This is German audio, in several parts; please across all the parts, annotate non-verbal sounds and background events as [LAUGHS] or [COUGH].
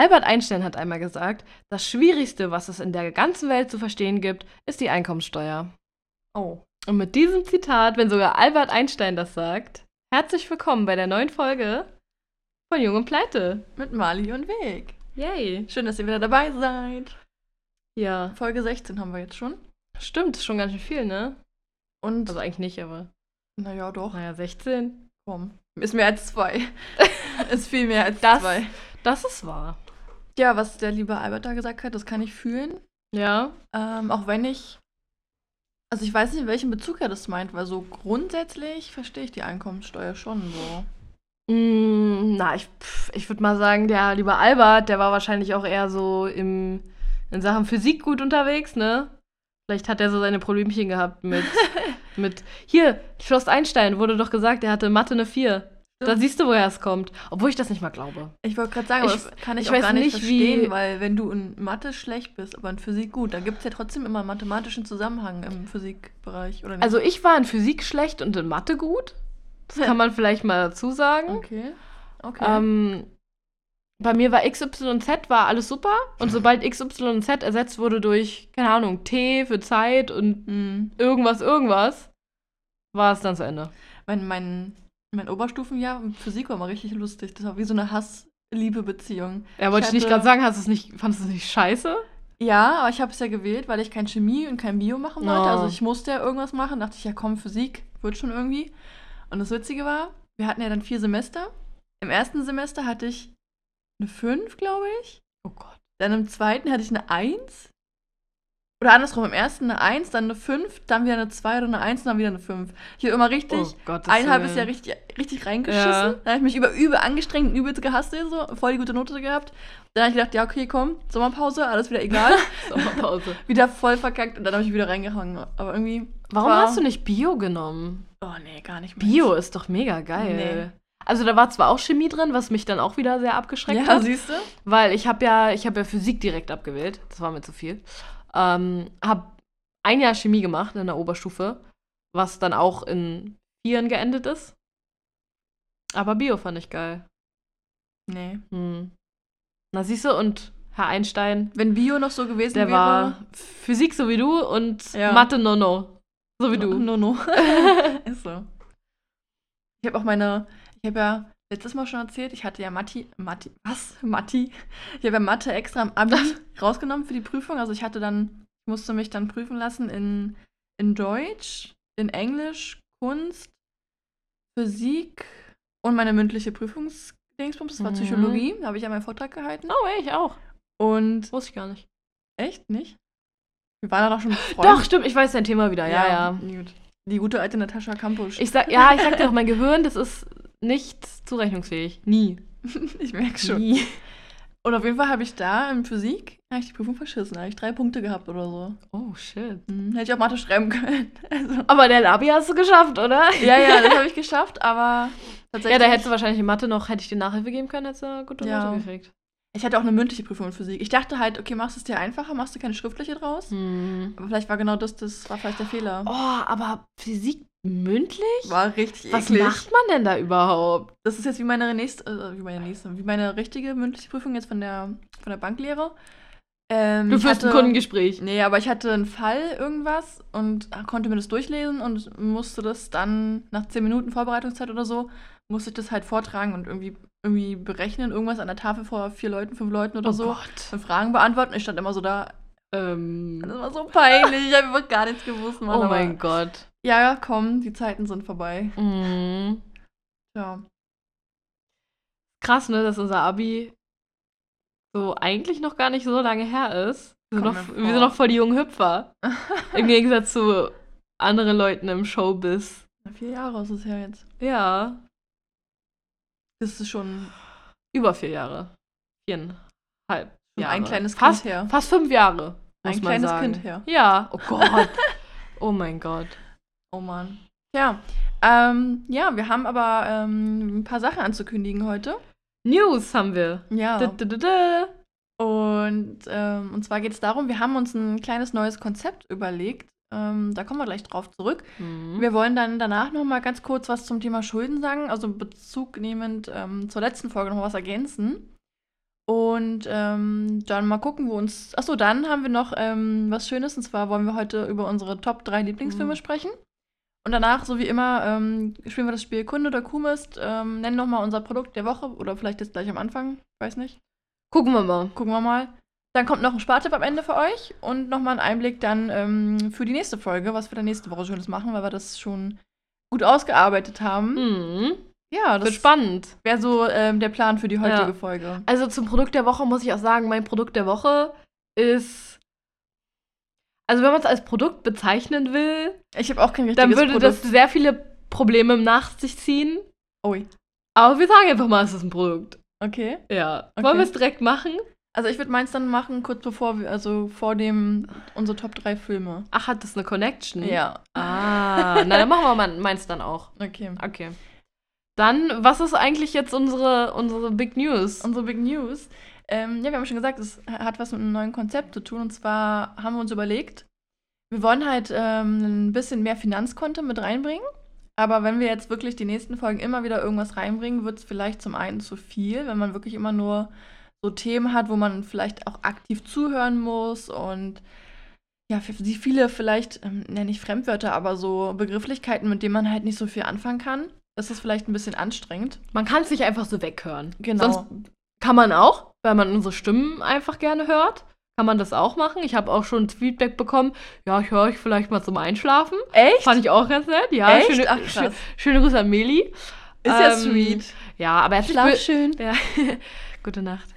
Albert Einstein hat einmal gesagt, das Schwierigste, was es in der ganzen Welt zu verstehen gibt, ist die Einkommensteuer. Oh. Und mit diesem Zitat, wenn sogar Albert Einstein das sagt, herzlich willkommen bei der neuen Folge von Jung und Pleite. Mit Mali und Weg. Yay. Schön, dass ihr wieder dabei seid. Ja, Folge 16 haben wir jetzt schon. stimmt, schon ganz schön viel, ne? Und, Also eigentlich nicht, aber naja, doch. naja, 16. Komm. Ist mehr als zwei. [LAUGHS] ist viel mehr als Das- zwei. Das ist wahr. Ja, was der liebe Albert da gesagt hat, das kann ich fühlen. Ja. Ähm, auch wenn ich. Also ich weiß nicht, in welchem Bezug er das meint, weil so grundsätzlich verstehe ich die Einkommensteuer schon so. Mm, na, ich, pff, ich würde mal sagen, der liebe Albert, der war wahrscheinlich auch eher so im, in Sachen Physik gut unterwegs, ne? Vielleicht hat er so seine Problemchen gehabt mit, [LAUGHS] mit. Hier, Schloss Einstein wurde doch gesagt, er hatte Mathe eine 4. Da siehst du, woher es kommt. Obwohl ich das nicht mal glaube. Ich wollte gerade sagen, Ich- das kann ich, ich auch weiß gar nicht, nicht, wie- verstehen, weil wenn du in Mathe schlecht bist, aber in Physik gut, dann gibt es ja trotzdem immer einen mathematischen Zusammenhang im Physikbereich, oder nicht? Also ich war in Physik schlecht und in Mathe gut. Das kann man vielleicht mal dazu sagen. Okay. Okay. Ähm, bei mir war XYZ war alles super und sobald XYZ ersetzt wurde durch, keine Ahnung, T für Zeit und Hm. irgendwas, irgendwas, war es dann zu Ende. Mein, mein, mein Oberstufenjahr in Physik war mal richtig lustig. Das war wie so eine Hass-Liebe-Beziehung. Ja, wollte ich nicht hatte- gerade sagen, hast es nicht, fandest du es nicht scheiße? Ja, aber ich habe es ja gewählt, weil ich kein Chemie und kein Bio machen wollte. Oh. Also ich musste ja irgendwas machen. Dachte ich, ja komm, Physik wird schon irgendwie. Und das Witzige war, wir hatten ja dann vier Semester. Im ersten Semester hatte ich eine 5, glaube ich. Oh Gott. Dann im zweiten hatte ich eine 1. Oder andersrum, im ersten eine 1, dann eine 5, dann wieder eine 2 oder eine 1 und dann wieder eine 5. Ich habe immer richtig oh Gott. ein halbes Jahr richtig, richtig reingeschissen. Ja. Dann habe ich mich über übel angestrengt und übelst gehasst, so, voll die gute Note gehabt. Dann habe ich gedacht, ja, okay, komm, Sommerpause, alles wieder egal. [LAUGHS] Sommerpause. wieder voll verkackt und dann habe ich wieder reingehangen. Aber irgendwie. Warum war- hast du nicht Bio genommen? Oh, nee, gar nicht mehr. Bio ist doch mega geil. Also da war zwar auch Chemie drin, was mich dann auch wieder sehr abgeschreckt Ja, hat. siehst du? Weil ich habe ja, ich habe ja Physik direkt abgewählt. Das war mir zu viel. Ähm, habe ein Jahr Chemie gemacht in der Oberstufe, was dann auch in Vieren geendet ist. Aber Bio fand ich geil. Nee. Hm. Na siehst du, und Herr Einstein, Wenn Bio noch so gewesen der wäre. war Physik so wie du und Ja. Mathe Nono. So wie du. No, no. [LAUGHS] [LAUGHS] ist so. Ich habe auch meine. Ich habe ja letztes Mal schon erzählt, ich hatte ja Matti. Matti. Was? Matti? Ich habe ja Mathe extra am Abi [LAUGHS] rausgenommen für die Prüfung. Also ich hatte dann. Ich musste mich dann prüfen lassen in, in Deutsch, in Englisch, Kunst, Physik und meine mündliche Prüfungsdingsbums. Das war Mhm. Psychologie. Da habe ich ja meinen Vortrag gehalten. Oh, ich auch. Und. Wusste ich gar nicht. Echt nicht? Wir waren dann auch schon Freunde. Doch, stimmt, ich weiß dein Thema wieder. Ja, ja. Gut. Die gute alte Natascha Kampusch. Ich sag, ja, ich sag dir auch, mein Gehirn, das ist nicht zurechnungsfähig. Nie. [LAUGHS] ich merke schon. Nie. Und auf jeden Fall habe ich da in Physik ich die Prüfung verschissen. Da habe ich drei Punkte gehabt oder so. Oh, shit. Hm, hätte ich auch Mathe schreiben können. [LAUGHS] Also, Aber der Labi hast du geschafft, oder? ja, ja, das habe [LAUGHS] ich geschafft, aber Ja, tatsächlich. da hättest du wahrscheinlich in Mathe noch, hätte ich dir Nachhilfe geben können, hättest du eine gute Ja. Note gekriegt. ich hatte auch eine mündliche Prüfung in Physik. Ich dachte halt, okay, machst du es dir einfacher, machst du keine schriftliche draus. Hm. Aber vielleicht war genau das, das war vielleicht der Fehler. Oh, aber Physik mündlich? War richtig Was eklig. macht man denn da überhaupt? Das ist jetzt wie meine nächste, äh, wie meine nächste, wie meine richtige mündliche Prüfung jetzt von der, von der Banklehre. Ähm, Du führst ein hatte- Kundengespräch. Nee, aber ich hatte einen Fall irgendwas und konnte mir das durchlesen und musste das dann nach 10 Minuten Vorbereitungszeit oder so, musste ich das halt vortragen und irgendwie, irgendwie berechnen, irgendwas an der Tafel vor vier Leuten, fünf Leuten oder oh so Gott. und Fragen beantworten. Ich stand immer so da. Ähm, Das war so peinlich. Ich habe gar nichts gewusst, Mann. oh mein Gott. Ja, komm, die Zeiten sind vorbei. Mhm. Ja. Krass, ne, dass unser Abi so eigentlich noch gar nicht so lange her ist. Wir sind, noch, wir vor. sind noch voll die jungen Hüpfer. [LAUGHS] Im Gegensatz zu anderen Leuten im Showbiz. Vier Jahre ist es ja jetzt. Ja, Das ist schon über vier Jahre. Viereinhalb Jahre. ein kleines fast, Kind her. Fast fünf Jahre. Ein kleines sagen. Kind her. Ja, oh Gott. [LAUGHS] oh mein Gott. Oh Mann. Ja. Ähm, ja, wir haben aber ähm, ein paar Sachen anzukündigen heute. News haben wir. Ja. Du, du, du. Und, ähm, und zwar geht es darum, wir haben uns ein kleines neues Konzept überlegt. Ähm, da kommen wir gleich drauf zurück. Mhm. Wir wollen dann danach noch mal ganz kurz was zum Thema Schulden sagen, also Bezug nehmend ähm, zur letzten Folge noch was ergänzen. Und ähm, dann mal gucken, wo uns. Achso, dann haben wir noch ähm, was Schönes. Und zwar wollen wir heute über unsere Top 3 Lieblingsfilme Mhm. sprechen. Und danach, so wie immer, ähm, spielen wir das Spiel Kunde oder Kuhmist. Ähm, nennen nochmal unser Produkt der Woche. Oder vielleicht jetzt gleich am Anfang. Weiß nicht. Gucken wir mal. Gucken wir mal. Dann kommt noch ein Spartipp am Ende für euch. Und nochmal ein Einblick dann ähm, für die nächste Folge, was wir dann nächste Woche Schönes machen, weil wir das schon gut ausgearbeitet haben. Mhm. Ja, Wird das spannend. wäre so ähm, der Plan für die heutige Ja. Folge. Also zum Produkt der Woche muss ich auch sagen, mein Produkt der Woche ist. Also wenn man es als Produkt bezeichnen will, Ich habe auch kein richtiges dann würde Produkt. das sehr viele Probleme nach sich ziehen. Ui. Aber wir sagen einfach mal, es ist ein Produkt. Okay. Ja. Okay. Wollen wir es direkt machen? Also ich würde meins dann machen, kurz bevor wir, also vor dem, unsere Top 3 Filme. Ach, hat das eine Connection? Ja. Ah, na dann machen wir meins dann auch. Okay. Okay. Dann, was ist eigentlich jetzt unsere, unsere Big News? Unsere Big News. Ähm, ja, wir haben schon gesagt, es hat was mit einem neuen Konzept zu tun. Und zwar haben wir uns überlegt, wir wollen halt ähm, ein bisschen mehr Finanzkonto mit reinbringen. Aber wenn wir jetzt wirklich die nächsten Folgen immer wieder irgendwas reinbringen, wird es vielleicht zum einen zu viel, wenn man wirklich immer nur so Themen hat, wo man vielleicht auch aktiv zuhören muss und ja, viele vielleicht, ähm, ja nicht Fremdwörter, aber so Begrifflichkeiten, mit denen man halt nicht so viel anfangen kann. Das ist vielleicht ein bisschen anstrengend. Man kann es nicht einfach so weghören. Genau. Sonst kann man auch, weil man unsere Stimmen einfach gerne hört. Kann man das auch machen. Ich habe auch schon Feedback bekommen. Ja, ich höre euch vielleicht mal zum Einschlafen. Echt? Fand ich auch ganz nett. Ja, Echt? Schöne, Ach, schö- krass. schöne Grüße an Meli. Ist ja Ähm, sweet. Ja, aber er hat Schlaf nicht schön. ja. [LAUGHS] Gute Nacht.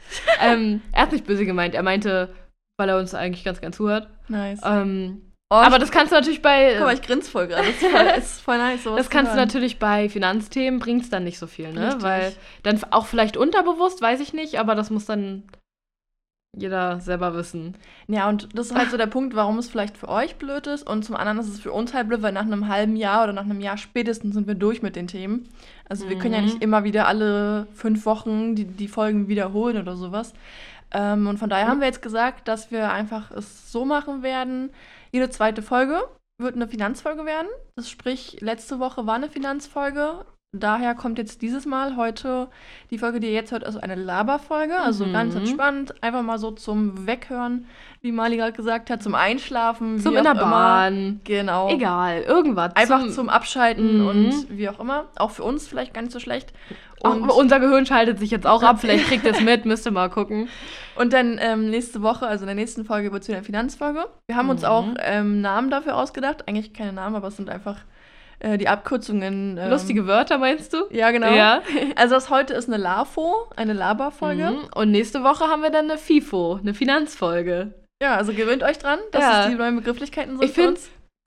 ähm, er hat nicht böse gemeint. Er meinte, weil er uns eigentlich ganz gern zuhört. Nice. Ähm, Oh, aber das kannst du natürlich bei. Guck mal, ich grinse voll gerade. Das ist voll, [LAUGHS] ist voll nice. Das kannst du natürlich bei Finanzthemen, bringt es dann nicht so viel, ne? Richtig. Weil dann auch vielleicht unterbewusst, weiß ich nicht, aber das muss dann jeder selber wissen. Ja, und das ist halt so der Punkt, warum es vielleicht für euch blöd ist. Und zum anderen ist es für uns halt blöd, weil nach einem halben Jahr oder nach einem Jahr spätestens sind wir durch mit den Themen. Also wir können ja Mhm. nicht immer wieder alle fünf Wochen die, die Folgen wiederholen oder sowas. Ähm, und von daher Mhm. haben wir jetzt gesagt, dass wir einfach es so machen werden. Jede zweite Folge wird eine Finanzfolge werden. Das sprich, letzte Woche war eine Finanzfolge. Daher kommt jetzt dieses Mal heute die Folge, die ihr jetzt hört, also eine Laberfolge. Also Mhm. ganz entspannt, einfach mal so zum Weghören, wie Mali gerade gesagt hat, zum Einschlafen. Zum in der auch. Bahn. Genau. Egal, irgendwas. Einfach zum, Abschalten Mhm. und wie auch immer. Auch für uns vielleicht gar nicht so schlecht. Auch, Und, unser Gehirn schaltet sich jetzt auch ab. Vielleicht kriegt ihr es [LAUGHS] mit, müsst ihr mal gucken. und dann ähm, nächste Woche, also in der nächsten Folge, wird es wieder eine Finanzfolge. Wir haben uns Mhm. auch ähm, Namen dafür ausgedacht. Eigentlich keine Namen, aber es sind einfach äh, die Abkürzungen. Ähm, Lustige Wörter, meinst du? Ja, genau. Ja. [LAUGHS] Also das heute ist eine LAFO, eine Laberfolge. Mhm. Und nächste Woche haben wir dann eine FIFO, eine Finanzfolge. Ja, also gewöhnt euch dran, dass Ja. es die neuen Begrifflichkeiten sind Ich finde,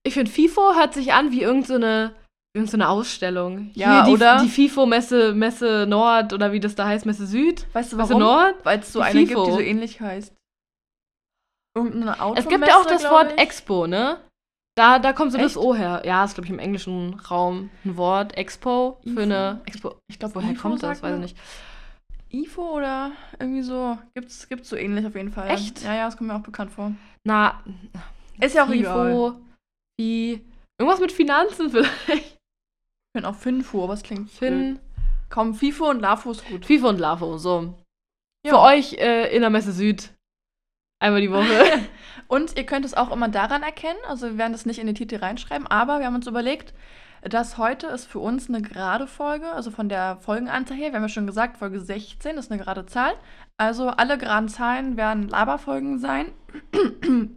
find, FIFO hört sich an wie irgendeine so irgend so eine Ausstellung. Ja, Hier die, oder? Die FIFO-Messe Messe Nord oder wie das da heißt, Messe Süd. Weißt du Messe warum? Nord? Weil es so Die eine gibt, FIFO. die so ähnlich heißt. Irgendeine Automesse, Es gibt ja auch das Wort ich. Expo, ne? Da, da kommt so das Echt? O her. Ja, ist, glaube ich, im englischen Raum ein Wort. Expo für IFO? eine Expo. Ich glaube, Woher kommt das? Weiß ich nicht. IFO oder irgendwie so. Gibt's, gibt's so ähnlich auf jeden Fall. Echt? Ja, ja, das kommt mir auch bekannt vor. Na, Ist ja auch egal. FIFO, wie. Irgendwas mit Finanzen [LAUGHS] vielleicht. Ich bin auch Finfo, aber es klingt Fin, blöd. Komm, FIFO und LAFO ist gut. FIFO und LAFO, so. Ja. Für euch äh, in der Messe Süd. Einmal die Woche. [LAUGHS] Und ihr könnt es auch immer daran erkennen, also wir werden das nicht in die Titel reinschreiben, aber wir haben uns überlegt, dass heute ist für uns eine gerade Folge, also von der Folgenanzahl her, wir haben ja schon gesagt, Folge 16 ist eine gerade Zahl. Also alle geraden Zahlen werden Laberfolgen sein. [COUGHS]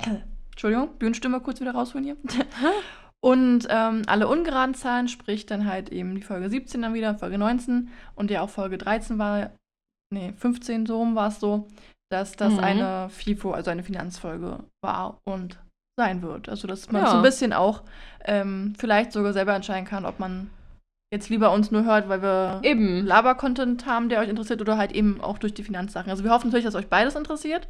Entschuldigung, Bühnenstimme kurz wieder rausholen hier. [LAUGHS] Und ähm, alle ungeraden Zahlen, sprich dann halt eben die Folge 17 dann wieder, Folge 19 und ja auch Folge 13 war, nee, 15 so rum war es so, dass das Mhm. eine FIFO, also eine Finanzfolge war und sein wird. Also dass man Ja. so ein bisschen auch ähm, vielleicht sogar selber entscheiden kann, ob man jetzt lieber uns nur hört, weil wir Eben. Laber-Content haben, der euch interessiert, oder halt eben auch durch die Finanzsachen. Also wir hoffen natürlich, dass euch beides interessiert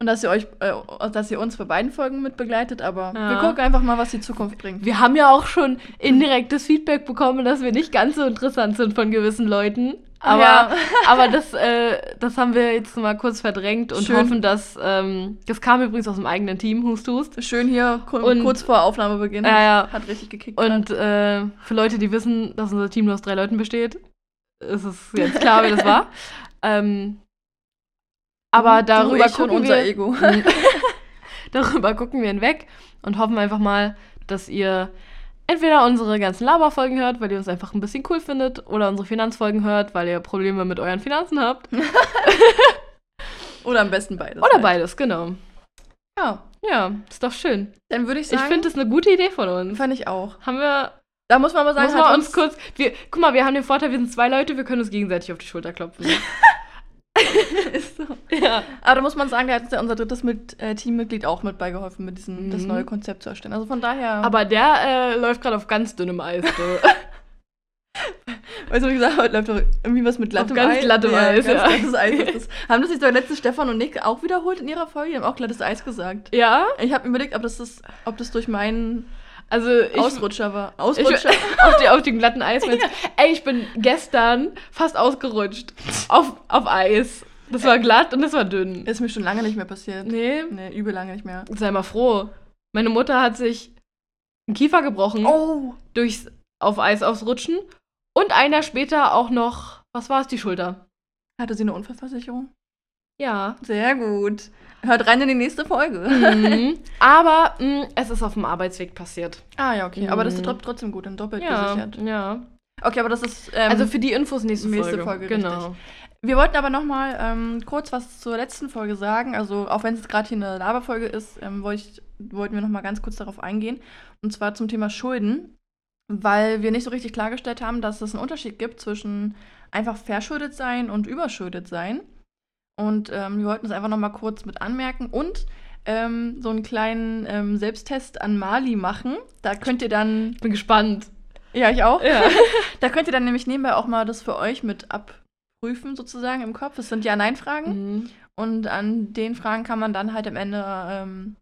und dass ihr euch, äh, dass ihr uns bei beiden Folgen mit begleitet, aber Ja. wir gucken einfach mal, was die Zukunft bringt. Wir haben ja auch schon indirektes Feedback bekommen, dass wir nicht ganz so interessant sind von gewissen Leuten. Aber, Ja. aber das, äh, das haben wir jetzt mal kurz verdrängt und Schön. hoffen, dass. Ähm, das kam übrigens aus dem eigenen Team, Hust Hust. Schön hier, Und- kurz vor Aufnahmebeginn. Ja, ja. Hat richtig gekickt. Und äh, für Leute, die wissen, dass unser Team nur aus drei Leuten besteht, ist es jetzt klar, wie das war. [LAUGHS] ähm, Aber Du, darüber gucken unser wir, Ego. [LAUGHS] darüber gucken wir hinweg und hoffen einfach mal, dass ihr entweder unsere ganzen Laberfolgen hört, weil ihr uns einfach ein bisschen cool findet, oder unsere Finanzfolgen hört, weil ihr Probleme mit euren Finanzen habt. [LAUGHS] Oder am besten beides. Oder halt. beides, genau. Ja. Ja, ist doch schön. Dann würde ich Ich sagen. finde das eine gute Idee von uns. Fand ich auch. Haben wir, Da muss man aber sagen, muss man hat uns kurz, wir, guck mal, wir haben den Vorteil, wir sind zwei Leute, wir können uns gegenseitig auf die Schulter klopfen. [LAUGHS] [LAUGHS] ist so. ja. Aber da muss man sagen, da hat uns ja unser drittes mit, äh, Teammitglied auch mit beigeholfen, mit diesem, das Mhm. neue Konzept zu erstellen. Also von daher. Aber der äh, läuft gerade auf ganz dünnem Eis. Du. [LAUGHS] weißt du, wie gesagt, heute läuft doch irgendwie was mit glattem ganz Eis. glattem Eis, ganz ja. glattes Eis das. [LAUGHS] Haben das nicht sogar letzte Stefan und Nick auch wiederholt in ihrer Folge? Die haben auch glattes Eis gesagt. ja, Ich habe überlegt, ob das, das, ob das durch meinen also ich, Ausrutscher war. ich Ausrutscher? [LAUGHS] auf, die, auf dem glatten Eis. du? Ey, ich bin gestern fast ausgerutscht. Auf, auf Eis. Das war glatt und das war dünn. ist mir schon lange nicht mehr passiert. Nee, Nee, übel lange nicht mehr. sei mal froh. Meine Mutter hat sich einen Kiefer gebrochen Oh! durchs auf Eis ausrutschen. Und ein Jahr später auch noch, was war es, die Schulter. Hatte sie eine Unfallversicherung? Ja. Sehr gut. Hört rein in die nächste Folge. Mhm. Aber mh, es ist auf dem Arbeitsweg passiert. Ah ja, okay. Aber das ist Mhm. tro- trotzdem gut, dann doppelt Ja, gesichert. ja. Okay, aber das ist. Ähm, also für die Infos nächste, nächste Folge. Folge, Genau. wir wollten aber noch mal ähm, kurz was zur letzten Folge sagen. Also auch wenn es jetzt gerade hier eine Laberfolge ist, ähm, wollt ich, wollten wir noch mal ganz kurz darauf eingehen. Und zwar zum Thema Schulden, weil wir nicht so richtig klargestellt haben, dass es einen Unterschied gibt zwischen einfach verschuldet sein und überschuldet sein. Und ähm, wir wollten es einfach noch mal kurz mit anmerken und ähm, so einen kleinen ähm, Selbsttest an Mali machen. Da könnt ihr dann, Ich bin gespannt. ja ich auch, Ja. [LAUGHS] da könnt ihr dann nämlich nebenbei auch mal das für euch mit abprüfen, sozusagen im Kopf. Es sind Ja-Nein-Fragen. Mhm. Und an den Fragen kann man dann halt am Ende ähm,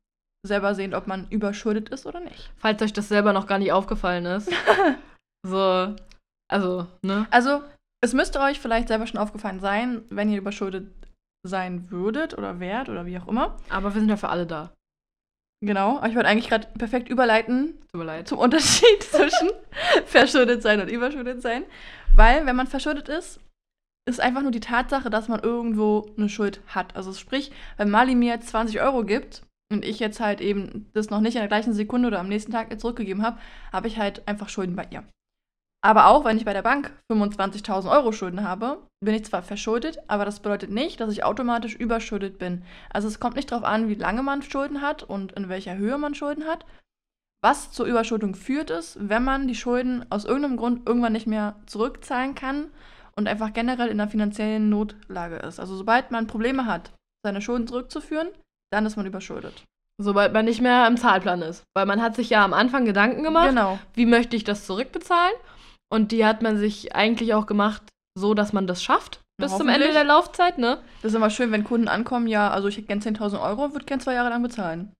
selber sehen, ob man überschuldet ist oder nicht. Falls euch das selber noch gar nicht aufgefallen ist. [LAUGHS] so, also, ne? Also, es müsste euch vielleicht selber schon aufgefallen sein, wenn ihr überschuldet sein würdet oder wärt oder wie auch immer. Aber wir sind ja für alle da. Genau. Aber ich wollte eigentlich gerade perfekt überleiten zum Unterschied [LAUGHS] zwischen verschuldet sein und überschuldet sein. Weil, wenn man verschuldet ist, ist einfach nur die Tatsache, dass man irgendwo eine Schuld hat. Also sprich, wenn Mali mir jetzt 20 Euro gibt und ich jetzt halt eben das noch nicht in der gleichen Sekunde oder am nächsten Tag zurückgegeben habe, habe ich halt einfach Schulden bei ihr. Aber auch wenn ich bei der Bank 25.000 Euro Schulden habe, bin ich zwar verschuldet, aber das bedeutet nicht, dass ich automatisch überschuldet bin. Also es kommt nicht darauf an, wie lange man Schulden hat und in welcher Höhe man Schulden hat. Was zur Überschuldung führt, ist, wenn man die Schulden aus irgendeinem Grund irgendwann nicht mehr zurückzahlen kann und einfach generell in einer finanziellen Notlage ist. Also sobald man Probleme hat, seine Schulden zurückzuführen, dann ist man überschuldet. Sobald man nicht mehr im Zahlplan ist. Weil man hat sich ja am Anfang Gedanken gemacht, Genau. wie möchte ich das zurückbezahlen? Und die hat man sich eigentlich auch gemacht, so dass man das schafft. Bis zum Ende der Laufzeit, ne? Das ist immer schön, wenn Kunden ankommen, ja, also ich hätte gern 10.000 Euro, würde gern zwei Jahre lang bezahlen.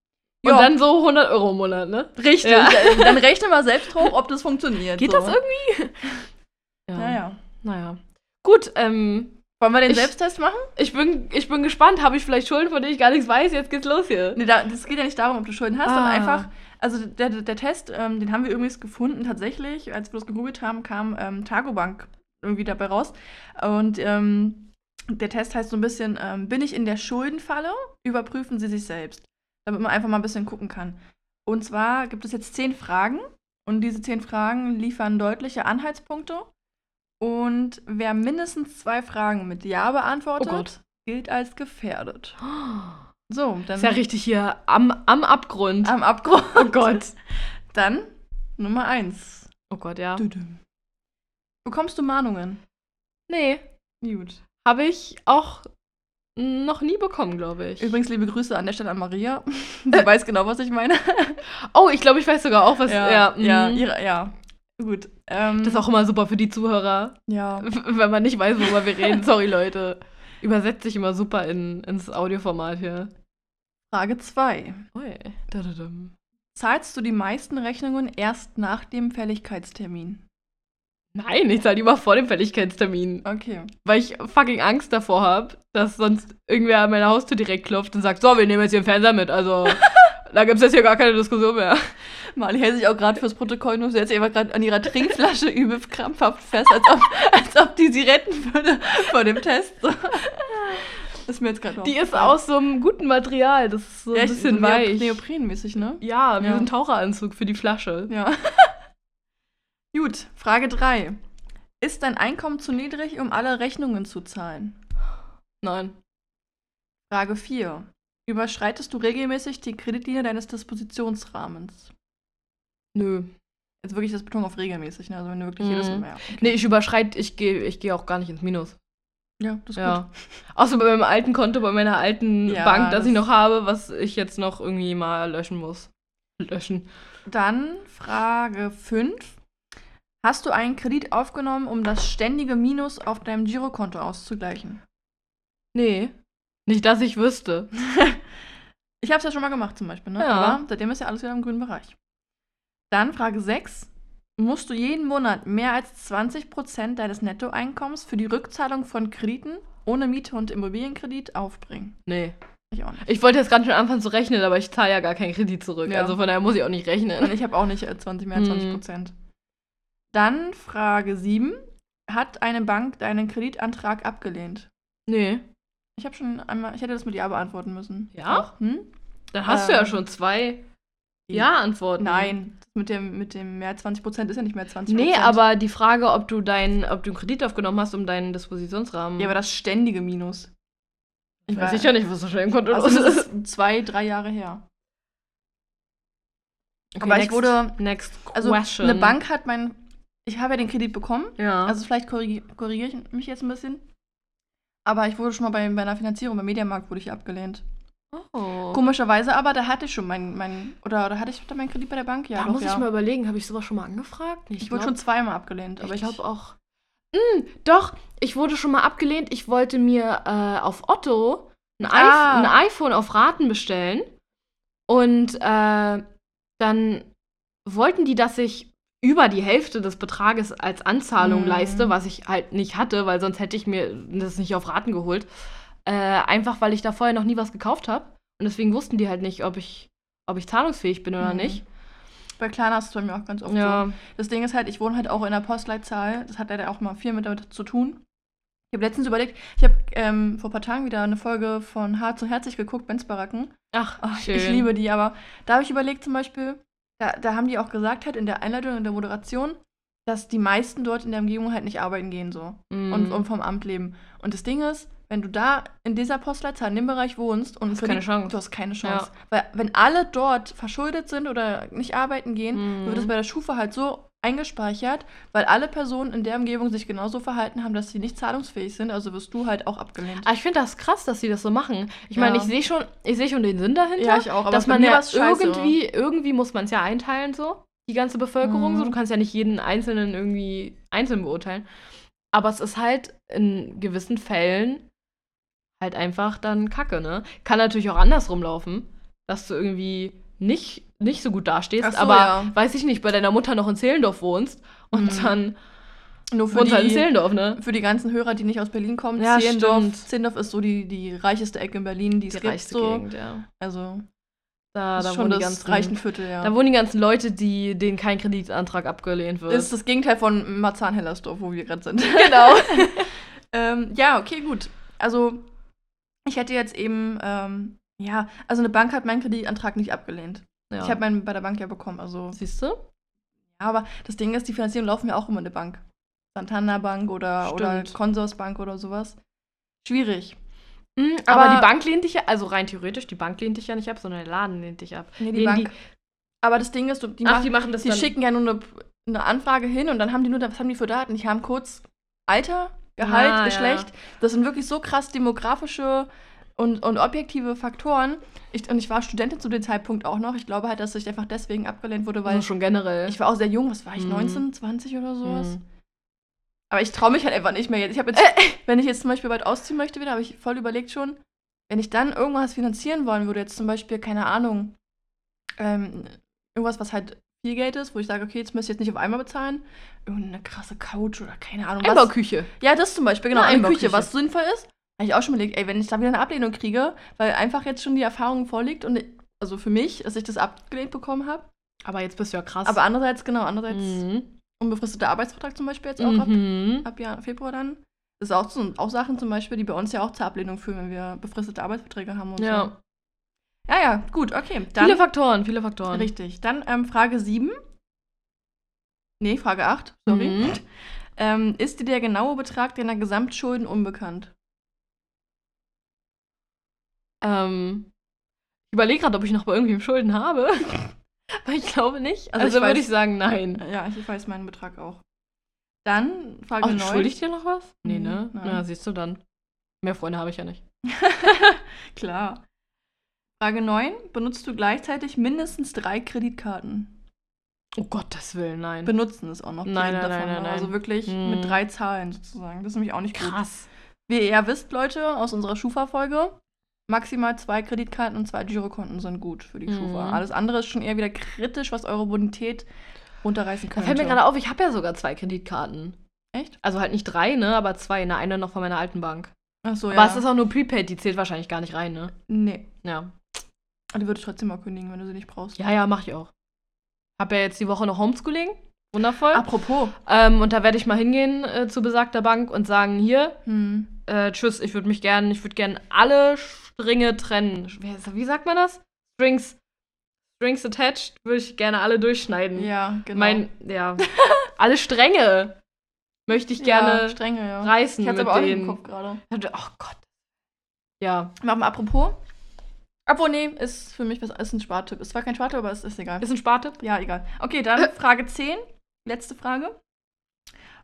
Und Ja. dann so 100 Euro im Monat, ne? Richtig. Ja. Dann rechne mal selbst hoch, ob das funktioniert. Geht so. das irgendwie? [LAUGHS] Ja. Naja. Naja. Gut, ähm, Wollen wir den Ich- Selbsttest machen? ich bin, ich bin gespannt. Habe ich vielleicht Schulden, von denen ich gar nichts weiß? Jetzt geht's los hier. Nee, da, das geht ja nicht darum, ob du Schulden hast, Ah. sondern einfach, also der, der, Test, ähm, den haben wir übrigens gefunden, tatsächlich, als wir das gegoogelt haben, kam ähm, Targobank irgendwie dabei raus. Und ähm, der Test heißt so ein bisschen, ähm, bin ich in der Schuldenfalle? Überprüfen Sie sich selbst. Damit man einfach mal ein bisschen gucken kann. Und zwar gibt es jetzt zehn Fragen und diese zehn Fragen liefern deutliche Anhaltspunkte. Und wer mindestens zwei Fragen mit Ja beantwortet, Oh gilt als gefährdet. [GASPS] So, dann Ist ja richtig hier am, am Abgrund. am Abgrund. oh Gott. [LAUGHS] Dann Nummer eins. Oh Gott, ja. Düdüm. Bekommst du Mahnungen? Nee, Gut. habe ich auch noch nie bekommen, glaube ich. Übrigens liebe Grüße an der Stelle an Maria. [LAUGHS] Sie [LAUGHS] weiß genau, was ich meine. Oh, ich glaube, ich weiß sogar auch, was. Ja, ja, mhm. ihre, ja. Gut. Ähm, Das ist auch immer super für die Zuhörer, ja. wenn man nicht weiß, worüber wir reden. Sorry, Leute. Übersetzt sich immer super in, ins Audioformat hier. Frage 2. Ui. Dadadum. Zahlst du die meisten Rechnungen erst nach dem Fälligkeitstermin? Nein, ich zahle lieber vor dem Fälligkeitstermin. Okay. Weil ich fucking Angst davor habe, dass sonst irgendwer an meine Haustür direkt klopft und sagt: So, wir nehmen jetzt hier einen Fernseher mit. Also, [LAUGHS] da gibt es jetzt hier gar keine Diskussion mehr. Mali hält sich auch gerade fürs Protokoll nur jetzt einfach gerade an ihrer Trinkflasche übel krampfhaft fest, als ob, als ob die sie retten würde vor dem Test. So. Ist mir jetzt gerade Die ist aus so einem guten Material. Das ist so ja, ein bisschen so weich. Neoprenmäßig, ne? Ja, wie Ja. so ein Taucheranzug für die Flasche. Ja. [LAUGHS] Gut, Frage 3. Ist dein Einkommen zu niedrig, um alle Rechnungen zu zahlen? Nein. Frage 4. Überschreitest du regelmäßig die Kreditlinie deines Dispositionsrahmens? Nö. Jetzt wirklich das Betonung auf regelmäßig, ne? Also wenn du wirklich Mhm. jedes Mal. Ja, okay. Nee, ich überschreite, ich gehe ich geh auch gar nicht ins Minus. ja das ist Ja. gut. Außer bei meinem alten Konto, bei meiner alten Ja, Bank, das, das- ich noch habe, was ich jetzt noch irgendwie mal löschen muss. Löschen. Dann Frage 5. Hast du einen Kredit aufgenommen, um das ständige Minus auf deinem Girokonto auszugleichen? Nee. Nicht, dass ich wüsste. [LAUGHS] Ich habe es ja schon mal gemacht zum Beispiel, ne? Ja. Aber seitdem ist ja alles wieder im grünen Bereich. Dann Frage 6. Musst du jeden Monat mehr als 20% deines Nettoeinkommens für die Rückzahlung von Krediten ohne Miete und Immobilienkredit aufbringen? Nee. Ich auch nicht. Ich wollte jetzt ganz schön anfangen zu rechnen, aber ich zahle ja gar keinen Kredit zurück. Ja. Also von daher muss ich auch nicht Und rechnen. ich habe auch nicht äh, 20 mehr als Mhm. 20%. Dann Frage 7. Hat eine Bank deinen Kreditantrag abgelehnt? Nee. Ich habe schon einmal, ich hätte das mit Ja beantworten müssen. Ja? Hm? Dann hast du ja Ähm, schon zwei Ja-Antworten. Nein, das mit dem, mit dem mehr als 20% ist ja nicht mehr 20%. Nee, aber die Frage, ob du dein, ob du einen Kredit aufgenommen hast, um deinen Dispositionsrahmen. Ja, aber das ständige Minus. ich weiß sicher nicht, was so schnell im Konto Also los das ist. zwei, drei Jahre her. Okay, aber ich next, wurde- Next Also question. eine Bank hat mein. Ich habe ja den Kredit bekommen. Ja. Also vielleicht korrigi korrigiere ich mich jetzt ein bisschen. Aber ich wurde schon mal bei, bei einer Finanzierung, beim Mediamarkt wurde ich abgelehnt. Oh. Komischerweise aber, da hatte ich schon meinen, mein, oder, oder hatte ich da meinen Kredit bei der Bank? Ja, da doch, muss ja. ich mal überlegen, habe ich sowas schon mal angefragt? Nee, ich wurde schon zweimal abgelehnt. Aber ich ich glaube auch. Mm, doch, ich wurde schon mal abgelehnt. Ich wollte mir äh, auf Otto ein, Ah. ein iPhone auf Raten bestellen. Und äh, dann wollten die, dass ich über die Hälfte des Betrages als Anzahlung Mhm. leiste, was ich halt nicht hatte, weil sonst hätte ich mir das nicht auf Raten geholt. Äh, einfach weil ich da vorher noch nie was gekauft habe. Und deswegen wussten die halt nicht, ob ich, ob ich zahlungsfähig bin oder Mhm. nicht. Bei Klarna ist es bei mir auch ganz oft Ja. so. Das Ding ist halt, ich wohne halt auch in der Postleitzahl. Das hat ja auch mal viel mit damit zu tun. Ich habe letztens überlegt, ich habe ähm, vor ein paar Tagen wieder eine Folge von Hart und Herzlich geguckt, Benz Baracken. Ach, Ach, schön. ich liebe die, aber da habe ich überlegt zum Beispiel, da, da haben die auch gesagt halt in der Einleitung, in der Moderation, dass die meisten dort in der Umgebung halt nicht arbeiten gehen so Mm. und, und vom Amt leben. Und das Ding ist, wenn du da in dieser Postleitzahl, in dem Bereich wohnst und Hast keine die, Chance. du hast keine Chance. Ja. Weil wenn alle dort verschuldet sind oder nicht arbeiten gehen, Mhm. wird es bei der Schufa halt so eingespeichert, weil alle Personen in der Umgebung sich genauso verhalten haben, dass sie nicht zahlungsfähig sind, also wirst du halt auch abgelehnt. Aber ich finde das krass, dass sie das so machen. Ich Ja. meine, ich sehe schon, ich sehe schon den Sinn dahinter. Ja, ich auch, aber dass man ja irgendwie, irgendwie muss man es ja einteilen so, die ganze Bevölkerung Mhm. so. Du kannst ja nicht jeden Einzelnen irgendwie einzeln beurteilen. Aber es ist halt in gewissen Fällen halt einfach dann Kacke, ne? Kann natürlich auch andersrum laufen, dass du irgendwie nicht, nicht so gut dastehst, so, aber ja. weiß ich nicht, bei deiner Mutter noch in Zehlendorf wohnst und Mhm. dann Nur für wohnst halt in die, Zehlendorf, ne? für die ganzen Hörer, die nicht aus Berlin kommen, Ja, Zehlendorf. Zehlendorf ist so die, die reicheste Ecke in Berlin, die es Die gibt. reichste So. Gegend, ja. Also Da, da wohnen die ganzen reichen Viertel, ja. Da wohnen die ganzen Leute, die, denen kein Kreditantrag abgelehnt wird. Das ist das Gegenteil von Marzahn-Hellersdorf, wo wir gerade sind. [LAUGHS] genau. [LAUGHS] ähm, ja, okay, gut. Also, ich hätte jetzt eben, ähm, ja, also eine Bank hat meinen Kreditantrag nicht abgelehnt. ja. Ich habe meinen bei der Bank ja bekommen. Also, Siehst du? ja, aber das Ding ist, die Finanzierung laufen ja auch immer in der Bank. Santander Bank oder, oder Stimmt. Consorsbank oder sowas. Schwierig. Mhm, aber, Aber- die Bank lehnt dich ja, also rein theoretisch, die Bank lehnt dich ja nicht ab, sondern der Laden lehnt dich ab. Nee, die Lehnen Bank. Aber das Ding ist, die, Ach, machen, die machen das die schicken ja nur eine, eine Anfrage hin und dann haben die nur, was haben die für Daten? Die haben kurz Alter, Gehalt, Ah, ja. Geschlecht. Das sind wirklich so krass demografische und, und objektive Faktoren. Ich, und ich war Studentin zu dem Zeitpunkt auch noch. Ich glaube halt, dass ich einfach deswegen abgelehnt wurde, weil also schon generell. ich war auch sehr jung. Was war ich, Mhm. 19, 20 oder sowas? Mhm. Aber ich traue mich halt einfach nicht mehr jetzt. Ich habe jetzt, wenn ich jetzt zum Beispiel bald ausziehen möchte wieder, habe ich voll überlegt schon, wenn ich dann irgendwas finanzieren wollen würde, jetzt zum Beispiel, keine Ahnung, ähm, irgendwas, was halt viel Geld ist, wo ich sage, okay, jetzt müsste ich jetzt nicht auf einmal bezahlen, irgendeine krasse Couch oder keine Ahnung was. Einbauküche. Ja, das zum Beispiel, genau, Eine eine. Küche, was sinnvoll ist. Habe ich auch schon überlegt, ey, wenn ich da wieder eine Ablehnung kriege, weil einfach jetzt schon die Erfahrung vorliegt und also für mich, dass ich das abgelehnt bekommen habe. Aber jetzt bist du ja krass. Aber andererseits, genau, andererseits Mhm. unbefristeter Arbeitsvertrag zum Beispiel jetzt auch ab, Mhm. ab Jahr, Februar dann. Das ist auch, so, auch Sachen zum Beispiel, die bei uns ja auch zur Ablehnung führen, wenn wir befristete Arbeitsverträge haben und so. Ja. Ja, gut, okay. Dann, Viele Faktoren, viele Faktoren. Richtig. Dann ähm, Frage 7. Nee, Frage 8, sorry. Mhm. Ähm, ist dir der genaue Betrag deiner Gesamtschulden unbekannt? Ähm, ich überlege gerade, ob ich noch bei irgendwem Schulden habe. [LAUGHS] Aber ich glaube nicht. Also Also, ich würde ich sagen, nein. Ja, ich weiß meinen Betrag auch. Dann Frage Ach, 9. schulde ich dir noch was? Nee, Nee, ne? nein. Ja, siehst du dann. Mehr Freunde habe ich ja nicht. [LAUGHS] Klar. Frage 9. Benutzt du gleichzeitig mindestens drei Kreditkarten? Oh Gottes Willen, nein. Benutzen ist auch noch Nein, nein, nein, ne? nein, nein. Also wirklich Hm. mit drei Zahlen sozusagen. Das ist nämlich auch nicht gut. Krass. Wie ihr ja wisst, Leute, aus unserer Schufa-Folge, maximal zwei Kreditkarten und zwei Girokonten sind gut für die Mhm. Schufa. Alles andere ist schon eher wieder kritisch, was eure Bonität runterreißen Da könnte. fällt mir gerade auf, ich habe ja sogar zwei Kreditkarten. Echt? Also halt nicht drei, ne? Aber zwei. Eine, eine noch von meiner alten Bank. Achso, ja. Aber es ist auch nur Prepaid, die zählt wahrscheinlich gar nicht rein, ne? nee. Ja. Aber die würde ich trotzdem mal kündigen, wenn du sie nicht brauchst. Ja, ja, mach ich auch. Hab ja jetzt die Woche noch Homeschooling. Wundervoll. Apropos. Ähm, und da werde ich mal hingehen äh, zu besagter Bank und sagen, hier, Hm. äh, tschüss, ich würde mich gern, ich würde gern alle Stringe trennen. Wie, sagt man das? Strings, Strings attached, würde ich gerne alle durchschneiden. Ja, genau. Mein, ja, [LAUGHS] alle Stränge möchte ich gerne ja, strenge, ja. reißen Ich hatte aber auch denen. im Kopf gerade. Oh Gott. Ja, wir apropos. Obwohl, nee, ist für mich was, ist ein Spartipp. Ist zwar kein Spartipp, aber es ist egal. ist ein Spartipp? Ja, egal. Okay, dann Frage 10. Letzte Frage.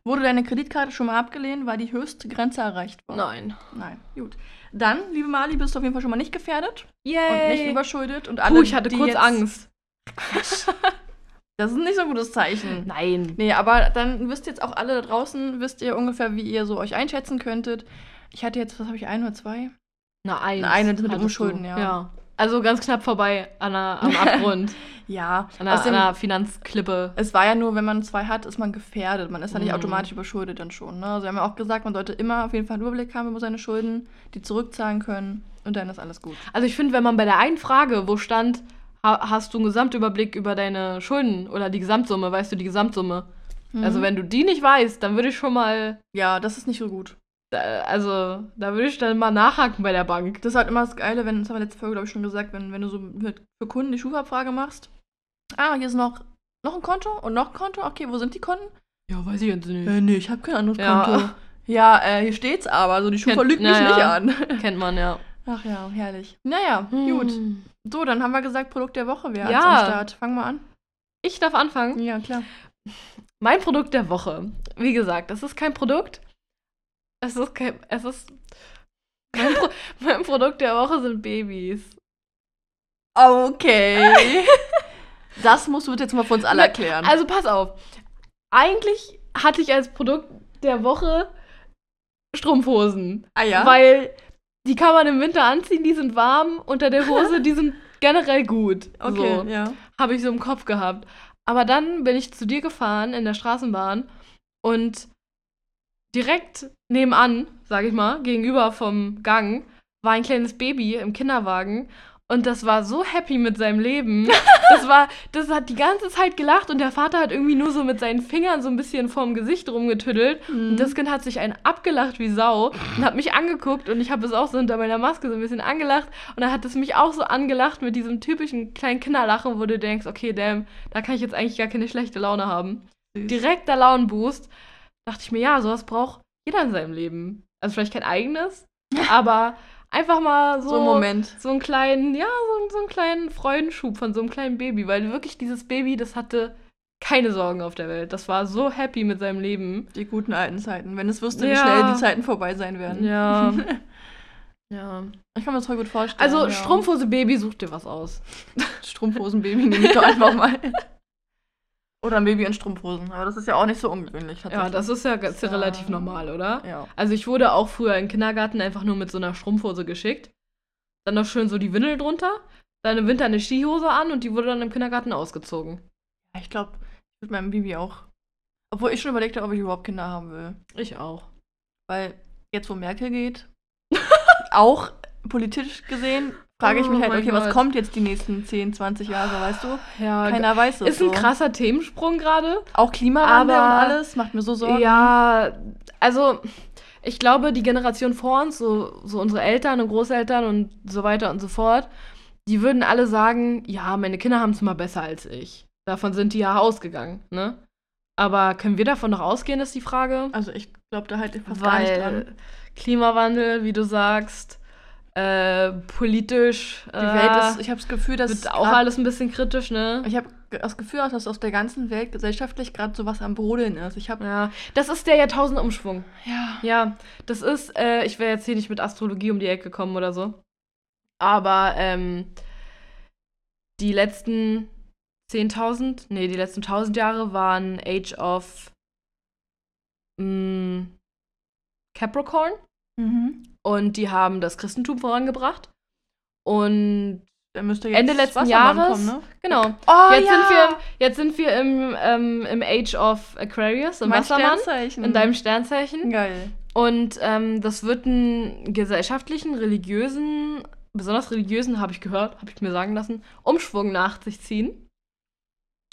Wurde deine Kreditkarte schon mal abgelehnt, weil die höchste Grenze erreicht war? Nein. Nein. Gut. Dann, liebe Mali, bist du auf jeden Fall schon mal nicht gefährdet und Yay. nicht überschuldet. Und alle, Puh, ich hatte die kurz jetzt, Angst. [LAUGHS] Das ist nicht so ein gutes Zeichen. Nein. Nee, aber dann wisst jetzt auch alle da draußen, wisst ihr ungefähr, wie ihr so euch einschätzen könntet. Ich hatte jetzt, was habe ich, ein oder zwei? Na, eins. Eine mit dem hattest Umschulden, ja. Ja. Also ganz knapp vorbei an der, am [LAUGHS] Abgrund. Ja, An der, außerdem, an der Finanzklippe. es war ja nur, wenn man zwei hat, ist man gefährdet. Man ist ja nicht Mhm. automatisch überschuldet dann schon. Ne? Also wir haben ja auch gesagt, man sollte immer auf jeden Fall einen Überblick haben über seine Schulden, die zurückzahlen können und dann ist alles gut. Also ich finde, wenn man bei der einen Frage, wo stand, ha hast du einen Gesamtüberblick über deine Schulden oder die Gesamtsumme, weißt du die Gesamtsumme? Also Mhm. wenn du die nicht weißt, dann würde ich schon mal, Ja, das ist nicht so gut. Äh, also da würde ich dann mal nachhaken bei der Bank. Das ist halt immer das Geile, wenn, das haben wir letzte Folge, glaube ich, schon gesagt, wenn, wenn du so mit, für Kunden die Schufa-Abfrage machst. Ah, hier ist noch, noch ein Konto und noch ein Konto. Okay, wo sind die Konten? Ja, weiß ich jetzt nicht. Äh, nee, ich habe kein anderes Ja. Konto. Ja, äh, hier steht's aber. Also die Schufa Kennt- lügt mich na nicht ja. an. [LAUGHS] Kennt man ja. Ach ja, herrlich. Naja, gut. Hm. So, dann haben wir gesagt, Produkt der Woche wäre Ja. am Start. Fangen wir an. Ich darf anfangen. Ja, klar. Mein Produkt der Woche. Wie gesagt, es ist kein Produkt. Es ist kein. Es ist. Mein, Pro [LAUGHS] mein Produkt der Woche sind Babys. Okay. [LAUGHS] das musst du jetzt mal für uns alle erklären. Also pass auf. Eigentlich hatte ich als Produkt der Woche Strumpfhosen. ah ja? Weil die kann man im Winter anziehen, die sind warm, unter der Hose, [LAUGHS] die sind generell gut. okay, So. ja. habe ich so im Kopf gehabt. Aber dann bin ich zu dir gefahren in der Straßenbahn und direkt nebenan, sage ich mal, gegenüber vom Gang, war ein kleines Baby im Kinderwagen und das war so happy mit seinem Leben. [LAUGHS] Das war, das hat die ganze Zeit gelacht und der Vater hat irgendwie nur so mit seinen Fingern so ein bisschen vorm Gesicht rumgetüddelt. Und das Kind hat sich einen abgelacht wie Sau und hat mich angeguckt und ich habe es auch so unter meiner Maske so ein bisschen angelacht und dann hat es mich auch so angelacht mit diesem typischen kleinen Kinderlachen, wo du denkst, okay, damn, da kann ich jetzt eigentlich gar keine schlechte Laune haben. Süß. Direkter Launenboost. Dachte ich mir, ja, sowas braucht jeder in seinem Leben. Also vielleicht kein eigenes, [LAUGHS] aber einfach mal so, so ein Moment. so einen kleinen, ja, so, so einen kleinen Freudenschub von so einem kleinen Baby, weil wirklich dieses Baby, das hatte keine Sorgen auf der Welt. Das war so happy mit seinem Leben. Die guten alten Zeiten. Wenn es wüsste, wie Ja. schnell die Zeiten vorbei sein werden. Ja. [LAUGHS] Ja. ich kann mir das voll gut vorstellen. Also ja. Strumpfhose Baby, such dir was aus. Strumpfhosenbaby nehme ich doch einfach mal. [LAUGHS] Oder ein Baby in Strumpfhosen. Aber das ist ja auch nicht so ungewöhnlich. Ja, das ist ja, ganz Ja. relativ normal, oder? Ja. Also ich wurde auch früher im Kindergarten einfach nur mit so einer Strumpfhose geschickt. Dann noch schön so die Windel drunter. Dann im Winter eine Skihose an und die wurde dann im Kindergarten ausgezogen. Ich glaube, ich würde meinem Baby auch. Obwohl ich schon überlegt habe, ob ich überhaupt Kinder haben will. Ich auch. Weil jetzt, wo Merkel geht, [LAUGHS] auch politisch gesehen, frage ich mich Oh halt, okay, was Gott. kommt jetzt die nächsten 10, 20 Jahre, weißt du? Ja, Keiner weiß es. ist ein so. krasser Themensprung gerade. Auch Klimawandel und alles, macht mir so Sorgen. Ja, also ich glaube, die Generation vor uns, so, so unsere Eltern und Großeltern und so weiter und so fort, die würden alle sagen, ja, meine Kinder haben es mal besser als ich. Davon sind die ja ausgegangen, ne? Aber können wir davon noch ausgehen, ist die Frage. Also ich glaube da halt fast gar nicht dran. Weil Klimawandel, wie du sagst, äh, politisch Die Welt äh, ist, ich habe das Gefühl, dass wird auch grad- alles ein bisschen kritisch, ne? Ich habe das Gefühl, dass auf der ganzen Welt gesellschaftlich gerade sowas am Brodeln ist. Ich habe Ja, das ist der Jahrtausendumschwung. ja, Ja, das ist, äh, ich wäre jetzt hier nicht mit Astrologie um die Ecke gekommen oder so. Aber ähm, die letzten 10.000, nee, die letzten 1000 Jahre waren Age of mh, Capricorn mhm. Und die haben das Christentum vorangebracht. Und da müsste jetzt Ende letzten Wassermann Jahres, kommen, ne? genau, Oh, jetzt, ja. sind wir, jetzt sind wir im, ähm, im Age of Aquarius, im mein Wassermann, Sternzeichen. in deinem Sternzeichen. Geil. Und ähm, das wird einen gesellschaftlichen, religiösen, besonders religiösen, habe ich gehört, habe ich mir sagen lassen, Umschwung nach sich ziehen.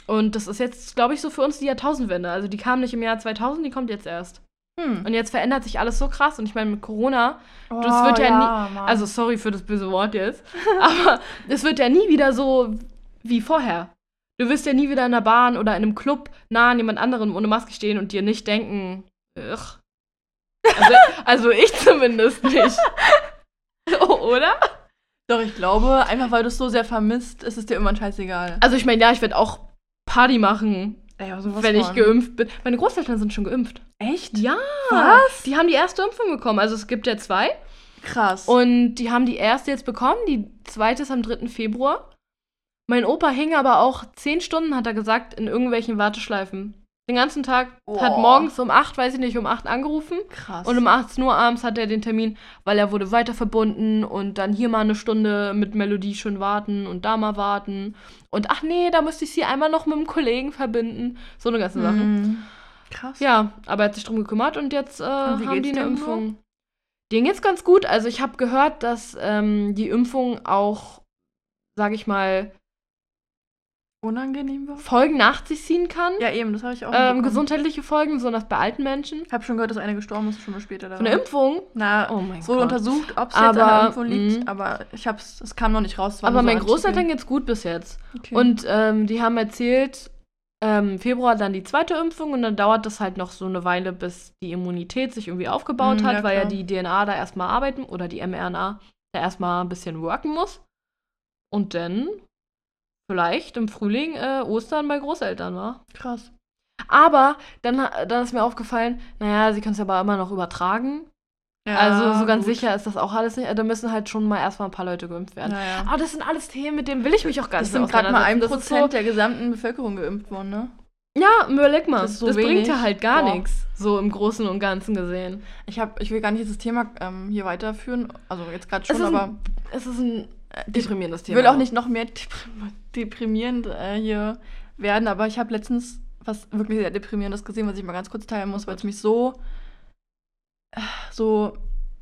Und das ist jetzt, glaube ich, so für uns die Jahrtausendwende. Also die kam nicht im Jahr 2000, die kommt jetzt erst. Hm. Und jetzt verändert sich alles so krass. Und ich meine, mit Corona, Oh, das wird ja Mann. also sorry für das böse Wort jetzt, [LAUGHS] aber es wird ja nie wieder so wie vorher. Du wirst ja nie wieder in einer Bahn oder in einem Club nah an jemand anderem ohne Maske stehen und dir nicht denken, ugh. Also, [LAUGHS] also ich zumindest nicht. [LAUGHS] Oh, oder? Doch, ich glaube, einfach weil du es so sehr vermisst, ist es dir irgendwann scheißegal. Also ich meine, ja, ich werde auch Party machen, Ey, sowas wenn ich geimpft bin. Meine Großeltern sind schon geimpft. Echt? Ja. Was? Die haben die erste Impfung bekommen. Also es gibt ja zwei. Krass. Und die haben die erste jetzt bekommen. Die zweite ist am 3. Februar. Mein Opa hing aber auch zehn Stunden, hat er gesagt, in irgendwelchen Warteschleifen. Den ganzen Tag. Hat Boah. morgens um 8, weiß ich nicht, um 8 angerufen. krass. Und um 18 Uhr abends hat er den Termin, weil er wurde weiter verbunden und dann hier mal eine Stunde mit Melodie schön warten und da mal warten. Und ach nee, da müsste ich sie einmal noch mit einem Kollegen verbinden. So eine ganze Sache. Mhm. Krass. Ja, aber er hat sich drum gekümmert und jetzt äh, Und haben die eine? Impfung. Denen geht's ganz gut. Also ich habe gehört, dass ähm, die Impfung auch, sage ich mal, Unangenehm war? Folgen nach sich ziehen kann. Ja, eben, das habe ich auch ähm, gesundheitliche Folgen, besonders bei alten Menschen. Ich habe schon gehört, dass eine gestorben ist, eine Stunde später. Von der Impfung. Na, Oh mein es wurde Gott. untersucht, ob es jetzt an der Impfung liegt, mh. aber ich hab's, es kam noch nicht raus. Aber so meinen Großeltern geht's gut bis jetzt. Okay. Und ähm, die haben erzählt, ähm, Februar dann die zweite Impfung und dann dauert das halt noch so eine Weile, bis die Immunität sich irgendwie aufgebaut Mhm, hat, ja, weil ja die DNA da erstmal arbeiten oder die mRNA da erstmal ein bisschen worken muss. Und dann vielleicht im Frühling äh, Ostern bei Großeltern war. krass. Aber dann, dann ist mir aufgefallen, naja, sie können es aber immer noch übertragen. also so ganz gut. sicher ist das auch alles nicht. Da müssen halt schon mal erstmal ein paar Leute geimpft werden. Naja. Aber das sind alles Themen, mit denen will ich mich auch gar Das nicht sind gerade mal ein. Prozent Das ist der gesamten Bevölkerung geimpft worden, ne? so, ja, überleg mal. Das Das, so bringt wenig. ja halt gar nichts. So im Großen und Ganzen gesehen. Ich, hab, ich will gar nicht dieses Thema ähm, hier weiterführen. Also jetzt gerade Es schon, ist aber ein, es ist ein äh, deprimierendes ich Thema. will auch nicht noch mehr deprim deprimierend äh, hier werden. Aber ich habe letztens was wirklich sehr deprimierendes gesehen, was ich mal ganz kurz teilen muss, weil es mich so, so,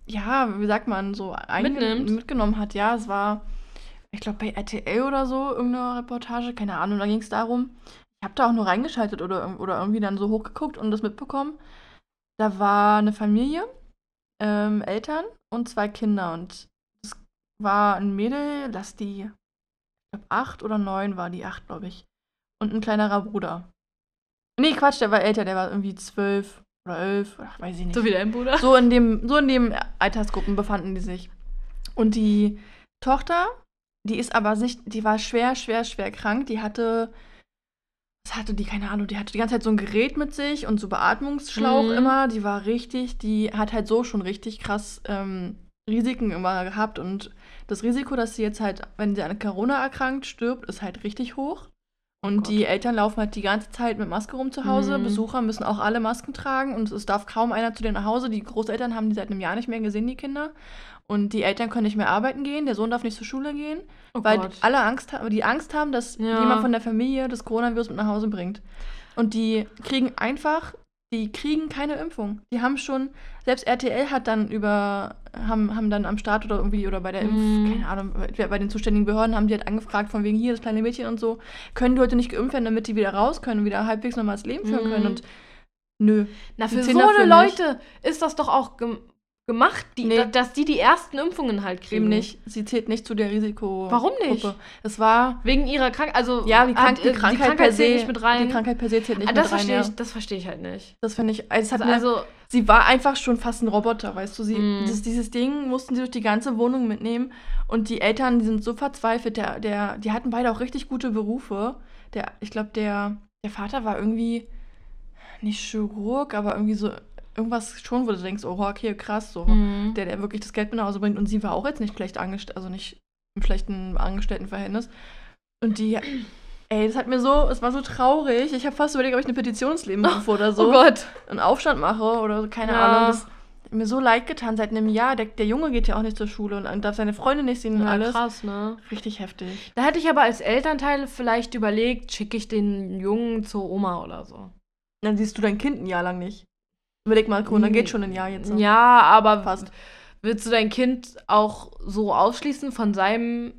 ja, wie sagt man, so Mitnimmt. mitgenommen hat. Ja, es war, ich glaube, bei RTL oder so, irgendeine Reportage, keine Ahnung, da ging es darum, ich habe da auch nur reingeschaltet oder, oder irgendwie dann so hochgeguckt und das mitbekommen. Da war eine Familie, ähm, Eltern und zwei Kinder und es war ein Mädel, lass die, glaube, acht oder neun war die, acht, glaube ich. Und ein kleinerer Bruder. Nee, Quatsch, der war älter, der war irgendwie zwölf oder elf, ach, weiß ich nicht. so wie dein Bruder. So in dem, so in dem Altersgruppen befanden die sich. Und die Tochter, die ist aber sich, die war schwer, schwer, schwer krank. Die hatte, was hatte die, keine Ahnung, die hatte die ganze Zeit so ein Gerät mit sich und so Beatmungsschlauch Mhm. immer. Die war richtig, die hat halt so schon richtig krass ähm, Risiken immer gehabt. Und das Risiko, dass sie jetzt halt, wenn sie an Corona erkrankt, stirbt, ist halt richtig hoch. Und Gott. die Eltern laufen halt die ganze Zeit mit Maske rum zu Hause. Mhm. Besucher müssen auch alle Masken tragen und es darf kaum einer zu denen nach Hause. Die Großeltern haben die seit einem Jahr nicht mehr gesehen, die Kinder. Und die Eltern können nicht mehr arbeiten gehen. Der Sohn darf nicht zur Schule gehen, Oh weil Gott. alle Angst haben, die Angst haben, dass Ja. jemand von der Familie das Coronavirus mit nach Hause bringt. Und die kriegen einfach, die kriegen keine Impfung. Die haben schon, selbst RTL hat dann über, haben, haben dann am Start oder irgendwie oder bei der Impf, Mhm. keine Ahnung, bei bei den zuständigen Behörden haben die halt angefragt, von wegen hier, das kleine Mädchen und so, können die heute nicht geimpft werden, damit die wieder raus können wieder halbwegs normales Leben führen Mhm. können. Und Nö. Na, für so eine nicht. Leute ist das doch auch gemacht, die, Nee. da- dass die die ersten Impfungen halt kriegen. Eben nicht. Sie zählt nicht zu der Risiko. Warum nicht? Gruppe. Es war. Wegen ihrer Krankheit, also Ja, die, Krank hat, die äh, Krankheit per se. zählt nicht mit rein. Die Krankheit per se zählt nicht ah, das mit rein. verstehe Ja. ich, das verstehe ich halt nicht. Das finde ich. Also, Also, sie war einfach schon fast ein Roboter, weißt du? Sie, Mm. das, dieses Ding mussten sie durch die ganze Wohnung mitnehmen. Und die Eltern, die sind so verzweifelt. Der, der, die hatten beide auch richtig gute Berufe. Der, ich glaube, der, der Vater war irgendwie nicht Chirurg, aber irgendwie so irgendwas schon, wo du denkst, oh, okay, krass, so. mhm. Der, der wirklich das Geld mit nach Hause bringt. Und sie war auch jetzt nicht schlecht angestellt, also nicht im schlechten Angestelltenverhältnis. Und die, ey, das hat mir so, es war so traurig. Ich habe fast überlegt, ob ich eine Petition ins Leben [LAUGHS] rufe oder so oh Gott. einen Aufstand mache oder so, keine Ja. Ahnung. Das hat mir so leid getan seit einem Jahr. Der, der Junge geht ja auch nicht zur Schule und darf seine Freunde nicht sehen und Ja, alles. krass, ne? Richtig heftig. Da hätte ich aber als Elternteil vielleicht überlegt, schicke ich den Jungen zur Oma oder so. Dann siehst du dein Kind ein Jahr lang nicht. Überleg mal, Corona geht schon ein Jahr jetzt. so. Ja, aber Fast. willst du dein Kind auch so ausschließen von seinem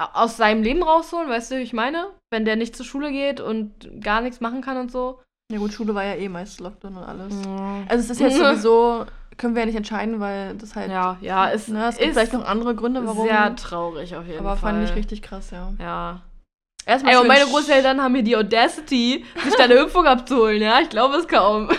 aus seinem Leben rausholen, weißt du, wie ich meine? Wenn der nicht zur Schule geht und gar nichts machen kann und so. Ja gut, Schule war ja eh meist Lockdown und alles. Ja, Also es ist jetzt [LAUGHS] sowieso, können wir ja nicht entscheiden, weil das halt, ja, ja es, ne, es gibt ist vielleicht noch andere Gründe, warum. sehr traurig auf jeden aber Fall. fand ich richtig krass, ja. Ja. Erstmal Ey, und meine Großeltern haben mir die Audacity, sich da eine Impfung abzuholen, ja? Ich glaube es kaum.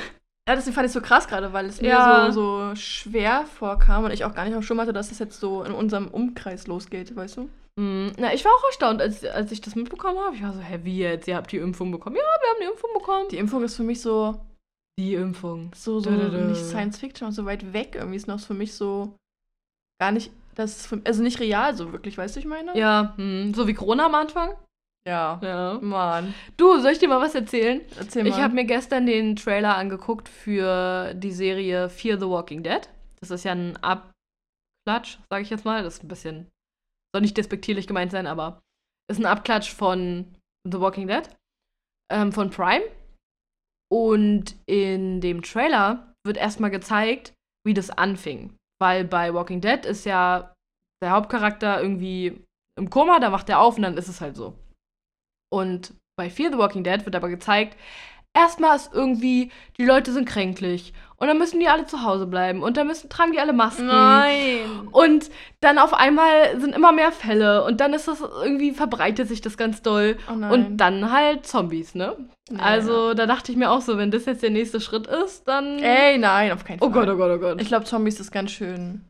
Ja, deswegen fand ich so krass gerade, weil es Ja. mir so, so schwer vorkam und ich auch gar nicht auf Schirm hatte, dass es jetzt so in unserem Umkreis losgeht, weißt du? Hm, Na, ich war auch erstaunt, als, als ich das mitbekommen habe. Ich war so, hä, wie jetzt? Ihr habt die Impfung bekommen? Ja, wir haben die Impfung bekommen. Die Impfung ist für mich so, Die Impfung. so, so Dö, dö, dö. nicht Science Fiction so weit weg. Irgendwie ist noch für mich so gar nicht, das ist für, also nicht real so wirklich, weißt du, ich meine? Ja, hm, so wie Corona am Anfang. Ja. Ja. Mann. Du, soll ich dir mal was erzählen? Erzähl mal. Ich habe mir gestern den Trailer angeguckt für die Serie Fear the Walking Dead. Das ist ja ein Abklatsch, sage ich jetzt mal. Das ist ein bisschen, soll nicht despektierlich gemeint sein, aber ist ein Abklatsch von The Walking Dead, ähm, von Prime. Und in dem Trailer wird erstmal gezeigt, wie das anfing. Weil bei Walking Dead ist ja der Hauptcharakter irgendwie im Koma, da wacht er auf und dann ist es halt so. Und bei Fear the Walking Dead wird aber gezeigt, erstmal ist irgendwie, die Leute sind kränklich. Und dann müssen die alle zu Hause bleiben. Und dann müssen, tragen die alle Masken. Nein. Und dann auf einmal sind immer mehr Fälle. Und dann ist das irgendwie, verbreitet sich das ganz doll. Oh nein. Und dann halt Zombies, ne? Nee. Also da dachte ich mir auch so, wenn das jetzt der nächste Schritt ist, dann. Ey, nein, auf keinen Fall. oh Gott, oh Gott, oh Gott. Ich glaube, Zombies ist ganz schön,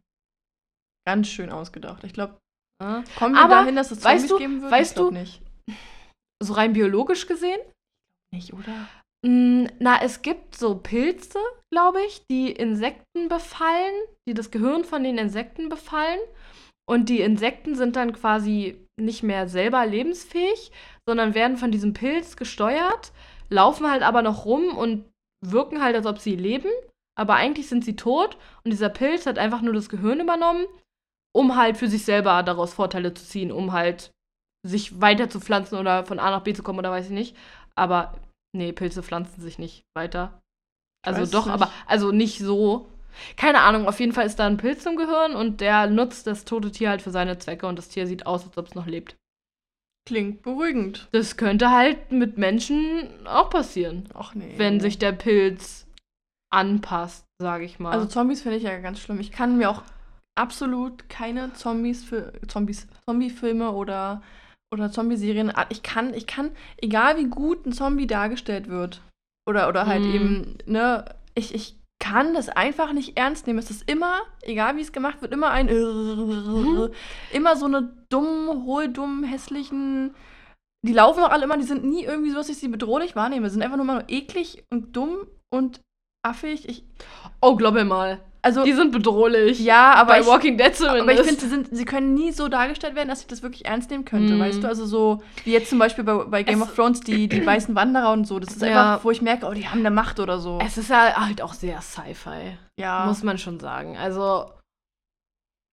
ganz schön ausgedacht. Ich glaube, Ja. kommen wir Aber, dahin, dass es Zombies weißt du- geben wird? weißt du- nicht. So rein biologisch gesehen. Nicht, oder? Mm, Na, es gibt so Pilze, glaube ich, die Insekten befallen, die das Gehirn von den Insekten befallen. Und die Insekten sind dann quasi nicht mehr selber lebensfähig, sondern werden von diesem Pilz gesteuert, laufen halt aber noch rum und wirken halt, als ob sie leben. Aber eigentlich sind sie tot und dieser Pilz hat einfach nur das Gehirn übernommen, um halt für sich selber daraus Vorteile zu ziehen, um halt sich weiter zu pflanzen oder von A nach B zu kommen oder weiß ich nicht. Aber nee, Pilze pflanzen sich nicht weiter. Also weiß doch, nicht. aber also nicht so. Keine Ahnung, auf jeden Fall ist da ein Pilz im Gehirn und der nutzt das tote Tier halt für seine Zwecke und das Tier sieht aus, als ob es noch lebt. Klingt beruhigend. Das könnte halt mit Menschen auch passieren, Ach nee. wenn sich der Pilz anpasst, sage ich mal. Also Zombies finde ich ja ganz schlimm. Ich kann mir auch absolut keine Zombies für Zombies, Zombie-Filme oder, oder Zombie-Serien. Ich kann, ich kann, egal wie gut ein Zombie dargestellt wird, oder, oder halt Mm. eben, ne, ich, ich kann das einfach nicht ernst nehmen. Es ist immer, egal wie es gemacht wird, immer ein immer so eine dumm, hohl, dumm, hässlichen. Die laufen auch alle immer, die sind nie irgendwie so, dass ich sie bedrohlich wahrnehme. Sie sind einfach nur mal nur eklig und dumm und affig. Ich, oh, glaub mir mal. Also, Die sind bedrohlich. ja, aber Bei ich, Walking Dead zumindest. aber ich finde, sie, sind- sie können nie so dargestellt werden, dass ich das wirklich ernst nehmen könnte, Mm. weißt du? Also so, wie jetzt zum Beispiel bei, bei Game Es- of Thrones, die, die weißen Wanderer und so. Das ist Ja. einfach, wo ich merke, oh, die haben eine Macht oder so. es ist ja halt auch sehr Sci-Fi, ja. muss man schon sagen. Also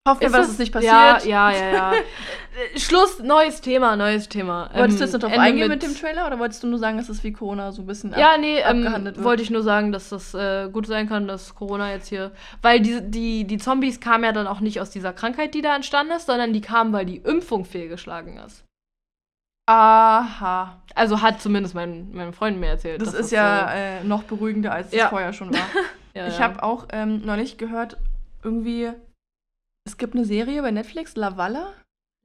Hoffen wir, dass es- nicht passiert. Ja, ja, ja, ja. Äh, [LAUGHS] Schluss, neues Thema, neues Thema. Wolltest du Ähm, jetzt noch drauf eingehen mit, dem Trailer oder wolltest du nur sagen, dass es wie Corona so ein bisschen ab- Ja, nee, ähm, wollte ich nur sagen, dass das äh, gut sein kann, dass Corona jetzt hier. Weil die, die, die Zombies kamen ja dann auch nicht aus dieser Krankheit, die da entstanden ist, sondern die kamen, weil die Impfung fehlgeschlagen ist. Aha. Also hat zumindest mein, meine Freundin mir erzählt. Das ist ja So, äh, noch beruhigender, als Ja. es vorher schon war. [LAUGHS] ja, Ich ja. habe auch ähm, neulich gehört, irgendwie, es gibt eine Serie bei Netflix, La Valla.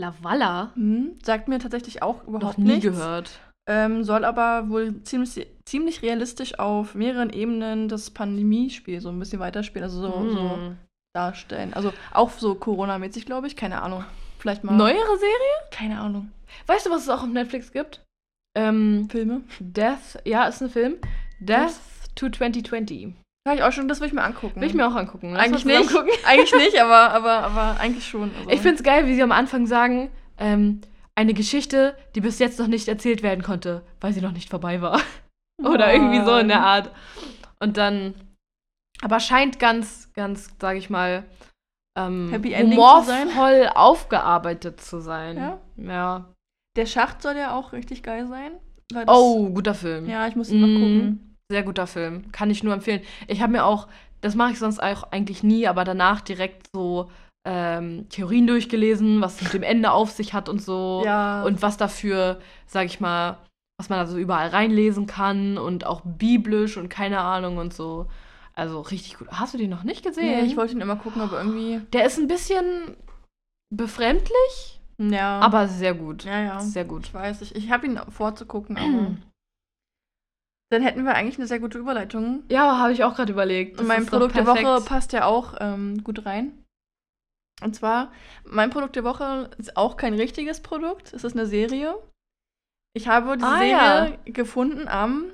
Lavala? Hm, sagt mir tatsächlich auch Noch überhaupt nie nichts. gehört. Ähm, soll aber wohl ziemlich, ziemlich realistisch auf mehreren Ebenen das Pandemiespiel so ein bisschen weiterspielen, also so, so Hm. darstellen. Also auch so Corona-mäßig, glaube ich. Keine Ahnung. Vielleicht mal. Neuere Serie? Keine Ahnung. Weißt du, was es auch auf Netflix gibt? Ähm, Filme? Death, ja, ist ein Film. Death to 2020. Habe ich auch schon, das will ich mir angucken. Will ich mir auch angucken. Lass eigentlich mal nicht. gucken. [LAUGHS] eigentlich nicht, aber, aber, aber eigentlich schon. Also. Ich finde es geil, wie sie am Anfang sagen, ähm, eine Geschichte, die bis jetzt noch nicht erzählt werden konnte, weil sie noch nicht vorbei war. [LAUGHS] Oder irgendwie so in der Art. Und dann, aber scheint ganz, ganz, sage ich mal, ähm, Happy Ending humorvoll aufgearbeitet zu sein. Ja? Ja. Der Schacht soll ja auch richtig geil sein. Oh, guter Film. Ja, ich muss ihn noch Mhm. gucken. Sehr guter Film. Kann ich nur empfehlen. Ich habe mir auch, das mache ich sonst auch eigentlich nie, aber danach direkt so ähm, Theorien durchgelesen, was es mit dem Ende auf sich hat und so. Ja. Und was dafür, sag ich mal, was man da so überall reinlesen kann und auch biblisch und keine Ahnung und so. Also richtig gut. Hast du den noch nicht gesehen? nee, ich wollte ihn immer gucken, aber irgendwie. Der ist ein bisschen befremdlich, Ja. aber sehr gut. Ja, ja. Sehr gut. Ich weiß, ich, ich habe ihn vorzugucken, aber. [CLEARS THROAT] [CLEARS THROAT] Dann hätten wir eigentlich eine sehr gute Überleitung. Ja, habe ich auch gerade überlegt. Und mein Produkt der. Woche passt ja auch ähm, gut rein. Und zwar, mein Produkt der Woche ist auch kein richtiges Produkt. Es ist eine Serie. Ich habe diese Ah, Serie gefunden am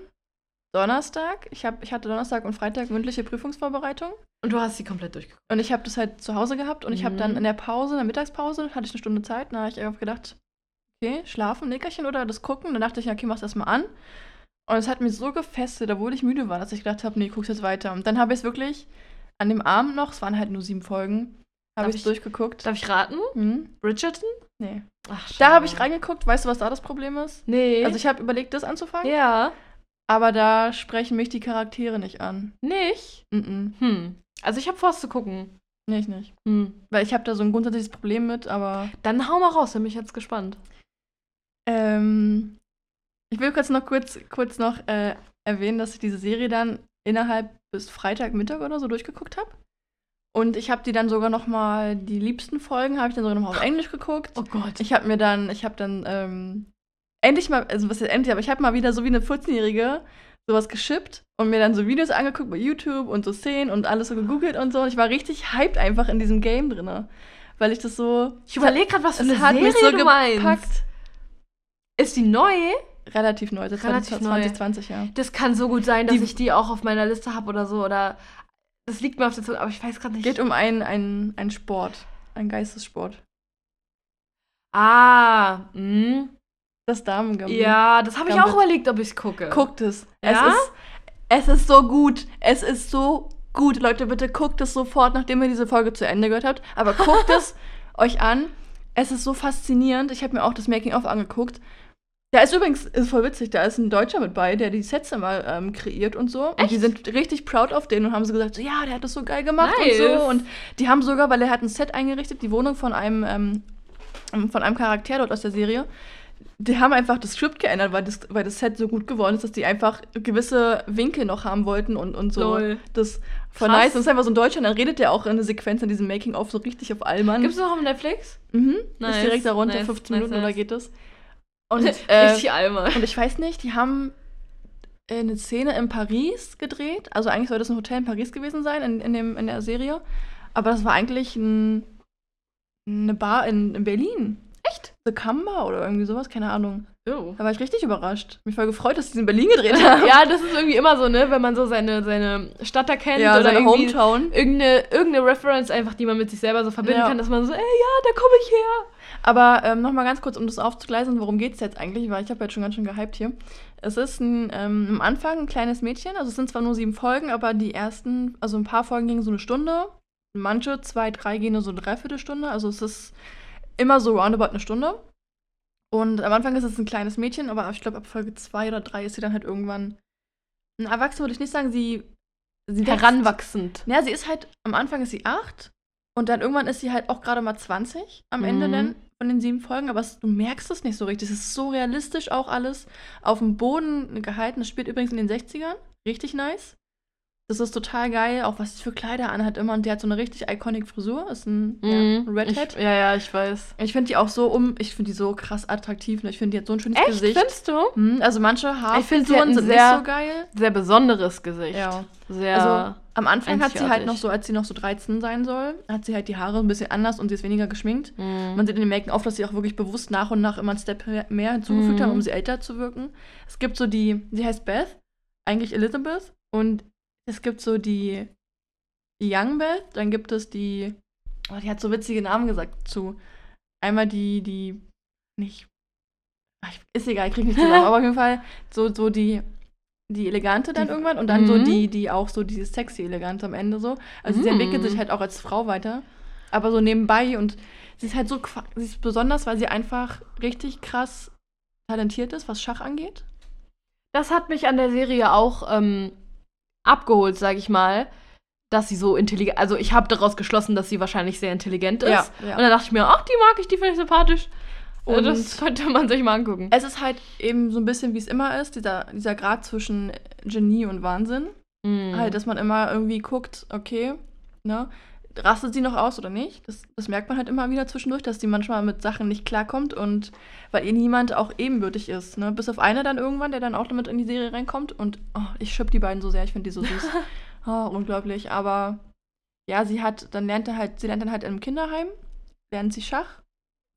Donnerstag. Ich, hab, ich hatte Donnerstag und Freitag mündliche Prüfungsvorbereitung. Und du hast sie komplett durchgeguckt. Und ich habe das halt zu Hause gehabt und ich habe Mhm. dann in der Pause, in der Mittagspause, hatte ich eine Stunde Zeit. Da habe ich einfach gedacht, okay, schlafen, Nickerchen oder das gucken. Dann dachte ich, ja, okay, mach's erstmal an. Und es hat mich so gefesselt, obwohl ich müde war, dass ich gedacht habe, nee, guck's jetzt weiter. Und dann habe ich es wirklich an dem Abend noch, es waren halt nur sieben Folgen, habe ich es durchgeguckt. Darf ich raten? Hm? Bridgerton? Nee. Ach, Da habe ich reingeguckt. Weißt du, was da das Problem ist? Nee. Also ich habe überlegt, das anzufangen, ja. aber da sprechen mich die Charaktere nicht an. Nicht? Mhm. Hm. Also ich habe vor, es zu gucken. Nee, ich nicht. Hm. Weil ich habe da so ein grundsätzliches Problem mit, aber Dann hau mal raus, bin ich jetzt gespannt. Ähm, ich will kurz noch kurz, kurz noch äh, erwähnen, dass ich diese Serie dann innerhalb bis Freitagmittag oder so durchgeguckt habe. Und ich habe die dann sogar noch mal die liebsten Folgen habe ich dann sogar noch mal auf Englisch geguckt. Oh Gott. Ich habe mir dann, ich habe dann ähm, endlich mal, also was ist endlich, aber ich habe mal wieder so wie eine 14-Jährige sowas geschippt und mir dann so Videos angeguckt bei YouTube und so Szenen und alles so gegoogelt und so. Und ich war richtig hyped einfach in diesem Game drinne, weil ich das so. ich überlege gerade, was für eine Serie so du meinst. Ist die neu? Relativ neu, das Relativ war neu. 2020, ja. Das kann so gut sein, dass Die- ich die auch auf meiner Liste habe oder so. Oder das liegt mir auf der Zunge, aber ich weiß gerade nicht. Geht um einen, einen, einen Sport, einen Geistessport. ah, mh. Das Damengambit. ja, das habe ich auch überlegt, ob ich es gucke. Guckt es. Ja? Es, ist, es ist so gut. Es ist so gut. Leute, bitte guckt es sofort, nachdem ihr diese Folge zu Ende gehört habt. Aber guckt [LAUGHS] es euch an. Es ist so faszinierend. Ich habe mir auch das Making-of angeguckt. Da ist übrigens, ist voll witzig, da ist ein Deutscher mit bei, der die Sets immer ähm, kreiert und so. Und die Echt? sind richtig proud auf den und haben so gesagt, so, ja, der hat das so geil gemacht Nice. und so. Und die haben sogar, weil er hat ein Set eingerichtet, die Wohnung von einem, ähm, von einem Charakter dort aus der Serie. Die haben einfach das Skript geändert, weil das, weil das Set so gut geworden ist, dass die einfach gewisse Winkel noch haben wollten und, und so. Lol. Das voll Krass. nice. Und es ist einfach so ein Deutscher, und dann redet der auch in einer Sequenz in diesem Making-of so richtig auf Allmann. Gibt es noch auf Netflix? Mhm. Nice, Ist direkt darunter, nice, 15 nice, Minuten oder nice. geht das? Und, [LAUGHS] äh, Richtig Alma. und ich weiß nicht, die haben äh, eine Szene in Paris gedreht. Also eigentlich soll das ein Hotel in Paris gewesen sein, in, in, dem, in der Serie. Aber das war eigentlich ein, eine Bar in, in Berlin. Echt? The Kamba oder irgendwie sowas, keine Ahnung. Oh. Da war ich richtig überrascht. Mich voll gefreut, dass die es in Berlin gedreht haben. [LAUGHS] Ja, das ist irgendwie immer so, ne, wenn man so seine, seine Stadt erkennt ja oder seine Hometown. irgendeine, irgendeine Reference einfach, die man mit sich selber so verbinden Ja. kann, dass man so, ey, ja, da komme ich her. Aber ähm, nochmal ganz kurz, um das aufzugleisen, worum geht es jetzt eigentlich, weil ich habe jetzt schon ganz schön gehypt hier. Es ist ein, ähm, am Anfang ein kleines Mädchen, also es sind zwar nur sieben Folgen, aber die ersten, also ein paar Folgen gingen so eine Stunde, manche, zwei, drei gehen nur so eine Dreiviertelstunde, also es ist immer so roundabout eine Stunde. Und am Anfang ist es ein kleines Mädchen, aber ich glaube ab Folge zwei oder drei ist sie dann halt irgendwann ein Erwachsener, würde ich nicht sagen, sie, sie Heranwachsend. ja, sie ist halt, am Anfang ist sie acht und dann irgendwann ist sie halt auch gerade mal 20 am Ende Mhm. dann von den sieben Folgen, aber es, du merkst es nicht so richtig. Es ist so realistisch auch alles auf dem Boden gehalten. Es spielt übrigens in den 60ern. Richtig nice. Das ist total geil, auch was sie für Kleider anhat immer. Und die hat so eine richtig iconic Frisur. Ist ein Mhm. ja, Redhead. Ich, ja, ja, ich weiß. Ich finde die auch so um, ich finde die so krass attraktiv. Ne? Ich finde, die hat so ein schönes Echt, Gesicht. findest du? Hm, also manche Haarfrisuren sind sehr- nicht so geil. Sehr besonderes Gesicht. Ja. Sehr. Also am Anfang hat sie halt noch so, als sie noch so 13 sein soll, hat sie halt die Haare ein bisschen anders und sie ist weniger geschminkt. Mhm. Man sieht in den Making-of, dass sie auch wirklich bewusst nach und nach immer einen Step mehr hinzugefügt Mhm. haben, um sie älter zu wirken. Es gibt so die, sie heißt Beth, eigentlich Elizabeth, und es gibt so die Young Beth, dann gibt es die, oh, die hat so witzige Namen gesagt zu. Einmal die, die, nicht, ist egal, ich krieg nicht zusammen, [LAUGHS] aber auf jeden Fall so, so die, die elegante dann Die- irgendwann und dann so Mhm. die, die auch so dieses sexy elegante am Ende so. Also sie Mhm. entwickelt sich halt auch als Frau weiter, aber so nebenbei und sie ist halt so, sie ist besonders, weil sie einfach richtig krass talentiert ist, was Schach angeht. Das hat mich an der Serie auch ähm, abgeholt, sag ich mal, dass sie so intelligent. Also ich habe daraus geschlossen, dass sie wahrscheinlich sehr intelligent ist. Ja, ja. Und dann dachte ich mir, ach, die mag ich, die finde ich sympathisch. Und Und- das könnte man sich mal angucken. Es ist halt eben so ein bisschen, wie es immer ist, dieser, dieser Grad zwischen Genie und Wahnsinn. Mhm. Halt, dass man immer irgendwie guckt, okay, ne, rastet sie noch aus oder nicht? Das, das merkt man halt immer wieder zwischendurch, dass sie manchmal mit Sachen nicht klarkommt und weil ihr niemand auch ebenbürtig ist, ne? Bis auf einer dann irgendwann, der dann auch damit in die Serie reinkommt und oh, ich schipp die beiden so sehr, ich finde die so süß. [LAUGHS] oh, unglaublich, aber ja, sie hat, dann lernt er halt, sie lernt dann halt im Kinderheim, lernt sie Schach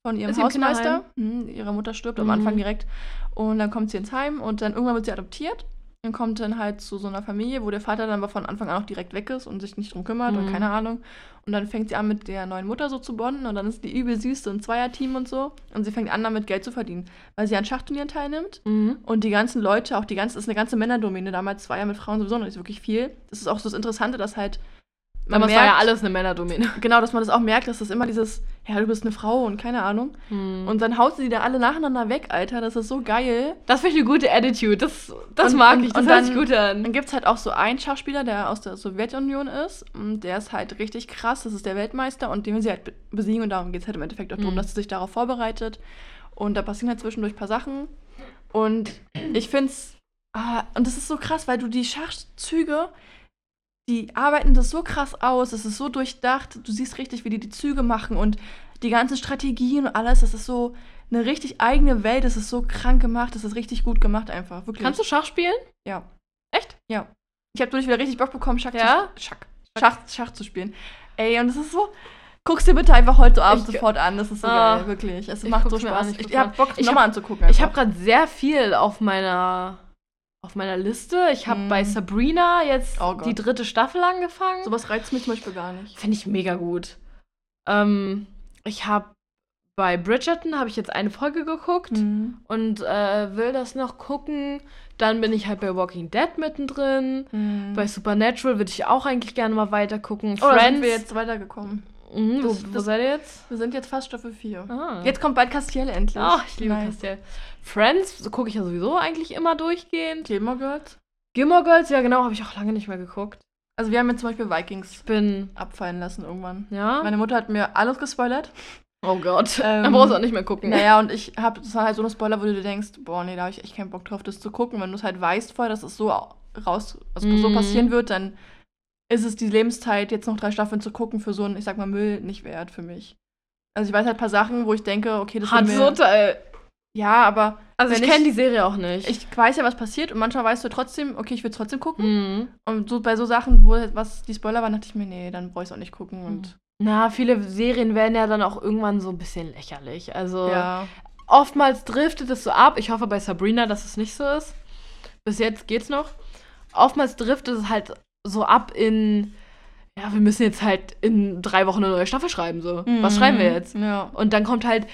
von ihrem Ist Hausmeister. Mhm, ihre Mutter stirbt am Mhm. Anfang direkt und dann kommt sie ins Heim und dann irgendwann wird sie adoptiert und kommt dann halt zu so einer Familie, wo der Vater dann aber von Anfang an auch direkt weg ist und sich nicht drum kümmert und Mhm. keine Ahnung. Und dann fängt sie an mit der neuen Mutter so zu bonden und dann ist die übel süß, so ein Zweierteam und so. Und sie fängt an, damit Geld zu verdienen, weil sie an Schachturnieren teilnimmt Mhm. und die ganzen Leute, auch die ganze, das ist eine ganze Männerdomäne, damals ja mit Frauen sowieso noch nicht wirklich viel. Das ist auch so das Interessante, dass halt man Damals war ja merkt- alles eine Männerdomäne. [LAUGHS] Genau, dass man das auch merkt, dass das immer dieses, ja, du bist eine Frau und keine Ahnung. Mhm. Und dann haut sie die da alle nacheinander weg, Alter. Das ist so geil. das finde ich eine gute Attitude. Das, das Und- mag und- ich. Das und hört dann- sich gut an. Dann gibt es halt auch so einen Schachspieler, der aus der Sowjetunion ist. Und der ist halt richtig krass. Das ist der Weltmeister. Und den will sie halt be- besiegen. Und darum geht es halt im Endeffekt auch darum, Mhm. dass sie sich darauf vorbereitet. Und da passieren halt zwischendurch ein paar Sachen. Und ich finde es. Ah, und das ist so krass, weil du die Schachzüge, die arbeiten das so krass aus. Es ist so durchdacht. Du siehst richtig, wie die die Züge machen. Und die ganzen Strategien und alles. Das ist so eine richtig eigene Welt. Das ist so krank gemacht. Das ist richtig gut gemacht einfach. Wirklich. Kannst du Schach spielen? Ja. Echt? Ja. Ich habe durch wieder richtig Bock bekommen, Schach, Ja? zu, Schach, Schach, Schach zu spielen. Ey, und es ist so. Guck's dir bitte einfach heute Abend Ich- sofort an. Das ist so Ah. geil, wirklich. Es macht so mir an, Spaß. ich Ich, guck's ich mir hab Bock, Ich nochmal anzugucken. Ich habe gerade sehr viel auf meiner auf meiner Liste. Ich habe Mhm. bei Sabrina jetzt Oh die dritte Staffel angefangen. Sowas reizt mich zum Beispiel gar nicht. Finde ich mega gut. Ähm, ich habe bei Bridgerton habe ich jetzt eine Folge geguckt Mhm. und äh, will das noch gucken. Dann bin ich halt bei Walking Dead mittendrin. Mhm. Bei Supernatural würde ich auch eigentlich gerne mal weiter gucken. oh, Friends. sind wir jetzt weitergekommen. Mhm, wo, Das- wo das- seid ihr jetzt? Wir sind jetzt fast Staffel 4. Ah. Jetzt kommt bald Castiel endlich. Ach, ich liebe Nice. Castiel. Friends so gucke ich ja sowieso eigentlich immer durchgehend. Gilmore Girls. Gilmore Girls, ja genau, habe ich auch lange nicht mehr geguckt. Also wir haben jetzt zum Beispiel Vikings bin, abfallen lassen irgendwann. ja. Meine Mutter hat mir alles gespoilert. oh Gott. [LAUGHS] Ähm, Dann brauchst du auch nicht mehr gucken. Naja, und ich habe, das war halt so eine Spoiler, wo du dir denkst, boah, nee, da habe ich echt keinen Bock drauf, das zu gucken. Wenn du es halt weißt vorher, dass es so raus, also so Mhm. passieren wird, dann ist es die Lebenszeit, jetzt noch drei Staffeln zu gucken, für so einen, ich sag mal, Müll nicht wert für mich. Also ich weiß halt ein paar Sachen, wo ich denke, okay, das Hat wird so mir, Teil. Ja, aber Also ich kenne die Serie auch nicht. ich weiß ja, was passiert und manchmal weißt du trotzdem, okay, ich will trotzdem gucken. Mhm. Und so bei so Sachen, wo halt was die Spoiler waren, dachte ich mir, nee, dann brauche ich es auch nicht gucken. Und Na, viele Serien werden ja dann auch irgendwann so ein bisschen lächerlich. Also ja. oftmals driftet es so ab. Ich hoffe bei Sabrina, dass es nicht so ist. Bis jetzt geht's noch. Oftmals driftet es halt so ab in, ja, wir müssen jetzt halt in drei Wochen eine neue Staffel schreiben. So. Was schreiben wir jetzt? Mhm. Ja. Und dann kommt halt,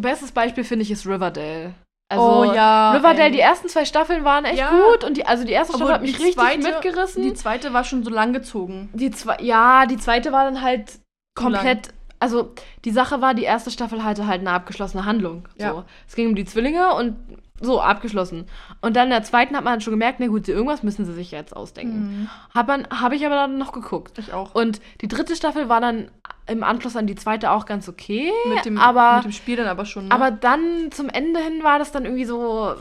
bestes Beispiel finde ich ist Riverdale. Also oh ja. Riverdale, ey. die ersten zwei Staffeln waren echt Ja. gut und die, also die erste Obwohl Staffel hat mich richtig zweite- mitgerissen. Die zweite war schon so lang gezogen. Die zwei, ja, die zweite war dann halt komplett. Also die Sache war, die erste Staffel hatte halt eine abgeschlossene Handlung. So. Ja. Es ging um die Zwillinge und so abgeschlossen. Und dann in der zweiten hat man halt schon gemerkt, na gut, irgendwas müssen sie sich jetzt ausdenken. Mhm. Hab habe ich aber dann noch geguckt. Ich auch. Und die dritte Staffel war dann im Anschluss an die zweite auch ganz okay. Mit dem, aber, mit dem Spiel dann aber schon. Ne? aber dann zum Ende hin war das dann irgendwie so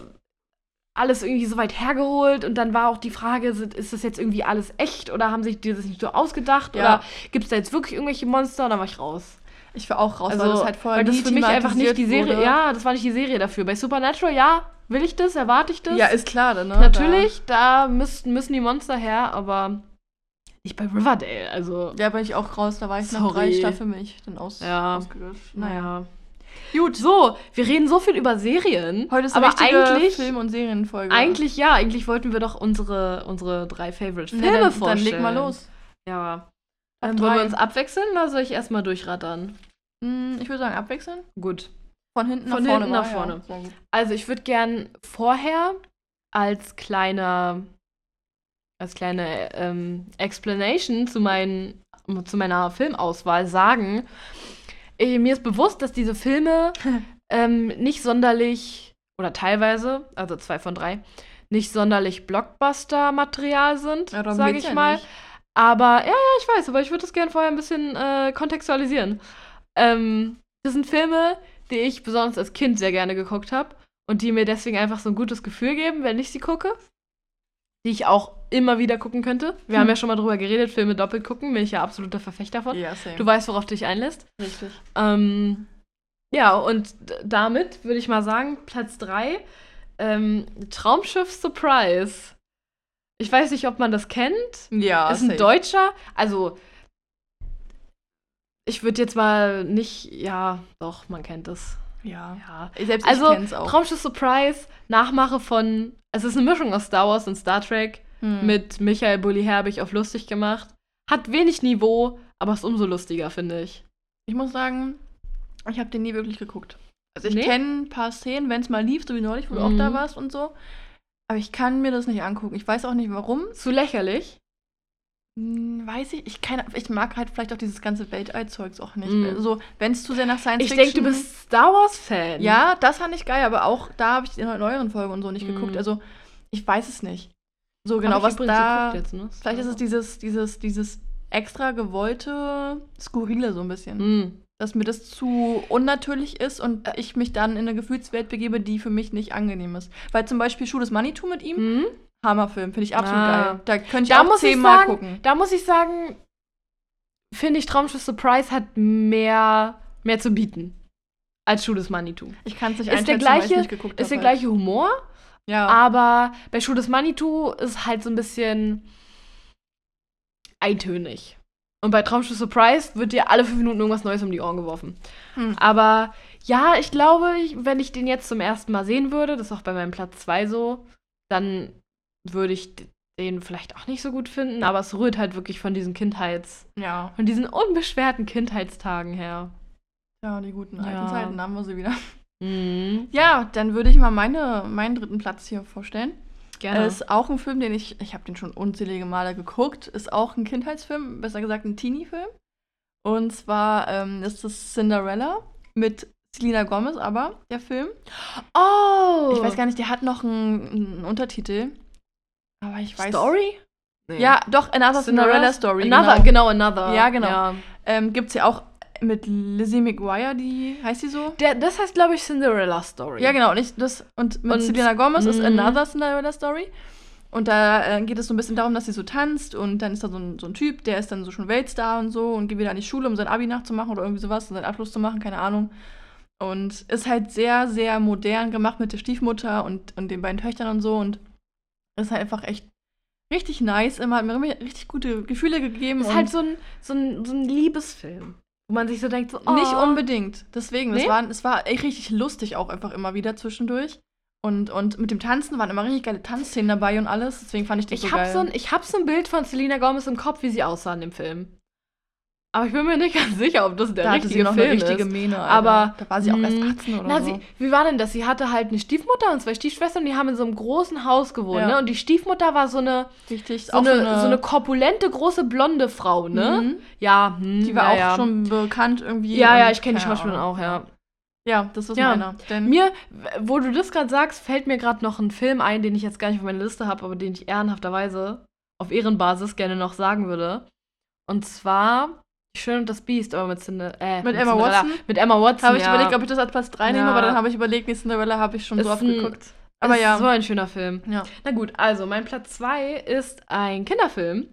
alles irgendwie so weit hergeholt und dann war auch die Frage, ist das jetzt irgendwie alles echt oder haben sich die das nicht so ausgedacht Ja. oder gibt es da jetzt wirklich irgendwelche Monster und dann war ich raus. ich war auch raus, Also, weil das halt vorher weil das für mich einfach nicht die Serie, wurde. ja, das war nicht die Serie dafür. Bei Supernatural, ja, will ich das, erwarte ich das. Ja, ist klar, dann, ne? Natürlich, da müssen, müssen die Monster her, aber nicht bei Riverdale. Also, ja, bin ich auch raus, da war ich nach Sorry. drei Staffeln mich dann aus, Ja. ausgelöscht. naja. Gut, so, wir reden so viel über Serien. Heute ist aber eigentlich, Film- und Serienfolge. eigentlich, ja, eigentlich wollten wir doch unsere, unsere drei Favorite Na, Filme dann, vorstellen. Dann leg mal los. Ja. Ähm, wollen wir uns abwechseln oder soll ich erstmal durchrattern? Hm, Ich würde sagen, abwechseln. Gut. Von hinten Von nach vorne. hinten nach ja. vorne. Gut. Also ich würde gern vorher als kleine, als kleine ähm, Explanation zu, meinen, zu meiner Filmauswahl sagen, äh, mir ist bewusst, dass diese Filme [LAUGHS] ähm, nicht sonderlich, oder teilweise, also zwei von drei, nicht sonderlich Blockbuster-Material sind, Ja, sage ich ja mal. nicht. Aber ja, ja, ich weiß, aber ich würde das gerne vorher ein bisschen äh, kontextualisieren. Ähm, das sind Filme, die ich besonders als Kind sehr gerne geguckt habe und die mir deswegen einfach so ein gutes Gefühl geben, wenn ich sie gucke. Die ich auch immer wieder gucken könnte. Wir Hm. haben ja schon mal drüber geredet, Filme doppelt gucken, bin ich ja absoluter Verfechter von. Ja, same. Du weißt, worauf du dich einlässt. Richtig. Ähm, ja, und damit würde ich mal sagen, Platz 3, ähm, Traumschiff Surprise. Ich weiß nicht, ob man das kennt. Ja, ist ein safe. Deutscher. Also, ich würde jetzt mal nicht, ja, doch, man kennt es. Ja. Ja. Selbst Also, ich kenn's auch. Traumschiff Surprise, Nachmache von, es ist eine Mischung aus Star Wars und Star Trek Hm. mit Michael Bulli Herbig auf lustig gemacht. Hat wenig Niveau, aber ist umso lustiger, finde ich. Ich muss sagen, ich habe den nie wirklich geguckt. Also ich Nee? kenne ein paar Szenen, wenn es mal lief, so wie neulich, wo du Mhm. auch da warst und so. Aber ich kann mir das nicht angucken. Ich weiß auch nicht warum. Zu lächerlich. Hm, weiß ich. Ich, kann, ich mag halt vielleicht auch dieses ganze Weltall-Zeugs auch nicht. Mhm. So, wenn es zu sehr nach Science Ich Fiction... denke, du bist Star Wars-Fan. Ja, das fand ich geil, aber auch da habe ich die neueren Folgen und so nicht Mhm. geguckt. Also, ich weiß es nicht. So genau, ich was da... Jetzt, ne? Vielleicht ist es dieses, dieses, dieses extra gewollte Skurrile so ein bisschen. Mm. dass mir das zu unnatürlich ist und ich mich dann in eine Gefühlswelt begebe, die für mich nicht angenehm ist. Weil zum Beispiel Schuh des Manitou mit ihm. Hammerfilm, finde ich absolut Ah. geil. Da könnte ich Da auch ich zehnmal gucken. Da muss ich sagen, finde ich Traumschiff Surprise hat mehr, mehr zu bieten als Schuh des Manitou. Ich kann es nicht Ist der einschätzen, weil gleiche- nicht geguckt Ist der gleiche Humor. Ja. aber bei Schuh des Manitou ist halt so ein bisschen eintönig. Und bei Traumschiff Surprise wird dir alle fünf Minuten irgendwas Neues um die Ohren geworfen. Hm. Aber ja, ich glaube, ich, wenn ich den jetzt zum ersten Mal sehen würde, das ist auch bei meinem Platz 2 so, dann würde ich den vielleicht auch nicht so gut finden, aber es rührt halt wirklich von diesen Kindheits, ja. von diesen unbeschwerten Kindheitstagen her. Ja, die guten alten Ja. Zeiten, da haben wir sie wieder. Mhm. Ja, dann würde ich mal meine, meinen dritten Platz hier vorstellen. Gerne. Ist auch ein Film, den ich, ich habe den schon unzählige Male geguckt. Ist auch ein Kindheitsfilm, besser gesagt ein Teenie-Film. Und zwar ähm, ist das Cinderella mit Selena Gomez, aber der Film. oh! Ich weiß gar nicht, der hat noch einen, einen Untertitel. Aber ich weiß. Story? Nee. Ja, doch, Another Cinderella Story. Another, genau. genau, Another. Ja, genau. Ja. Ähm, Gibt's ja auch mit Lizzie McGuire, die heißt die so? Der, das heißt, glaube ich, Cinderella Story. Ja, genau. Und, ich, das, und mit Und- Selena Gomez ist Mhm. Another Cinderella Story. Und da äh, geht es so ein bisschen darum, dass sie so tanzt und dann ist da so ein, so ein Typ, der ist dann so schon Weltstar und so und geht wieder an die Schule, um sein Abi nachzumachen oder irgendwie sowas, um seinen Abschluss zu machen, keine Ahnung. Und ist halt sehr, sehr modern gemacht mit der Stiefmutter und, und den beiden Töchtern und so und ist halt einfach echt richtig nice, immer hat mir richtig gute Gefühle gegeben. Ist halt so ein, so, ein, so ein Liebesfilm. Wo man sich so denkt, so, oh. Nicht unbedingt. Deswegen, es Nee? war, es war echt richtig lustig auch einfach immer wieder zwischendurch. Und, und mit dem Tanzen waren immer richtig geile Tanzszenen dabei und alles. Deswegen fand ich das Ich so habe geil. so, ein, ich hab so ein Bild von Selena Gomez im Kopf, wie sie aussah in dem Film. Aber ich bin mir nicht ganz sicher, ob das der da hatte richtige sie noch Film eine richtige ist. Mähne. Alter. Aber, da war sie auch erst mh, 18 oder Na, so. sie, wie war denn das? Sie hatte halt eine Stiefmutter und zwei Stiefschwestern und die haben in so einem großen Haus gewohnt, Ja. ne? Und die Stiefmutter war so eine, richtig, so, eine, so eine korpulente, große, blonde Frau, ne? Mhm. Ja, hm, Die war auch ja. schon bekannt irgendwie. Ja, ja, ich kenne die Schauspielerin auch, ja. Ja, das ist Ja. meiner. Denn Mir, wo du das gerade sagst, fällt mir gerade noch ein Film ein, den ich jetzt gar nicht auf meiner Liste habe, aber den ich ehrenhafterweise auf Ehrenbasis gerne noch sagen würde. Und zwar, Schön und das Biest, aber mit, Cinde äh, Mit Emma Cinderella. Watson? Mit Emma Watson, Habe ich ja. überlegt, ob ich das als Platz 3 nehme, Ja. aber dann habe ich überlegt, nee, Cinderella habe ich schon so Ist oft ein- geguckt. Aber ist ja. so ein schöner Film. ja. Na gut, also mein Platz 2 ist ein Kinderfilm.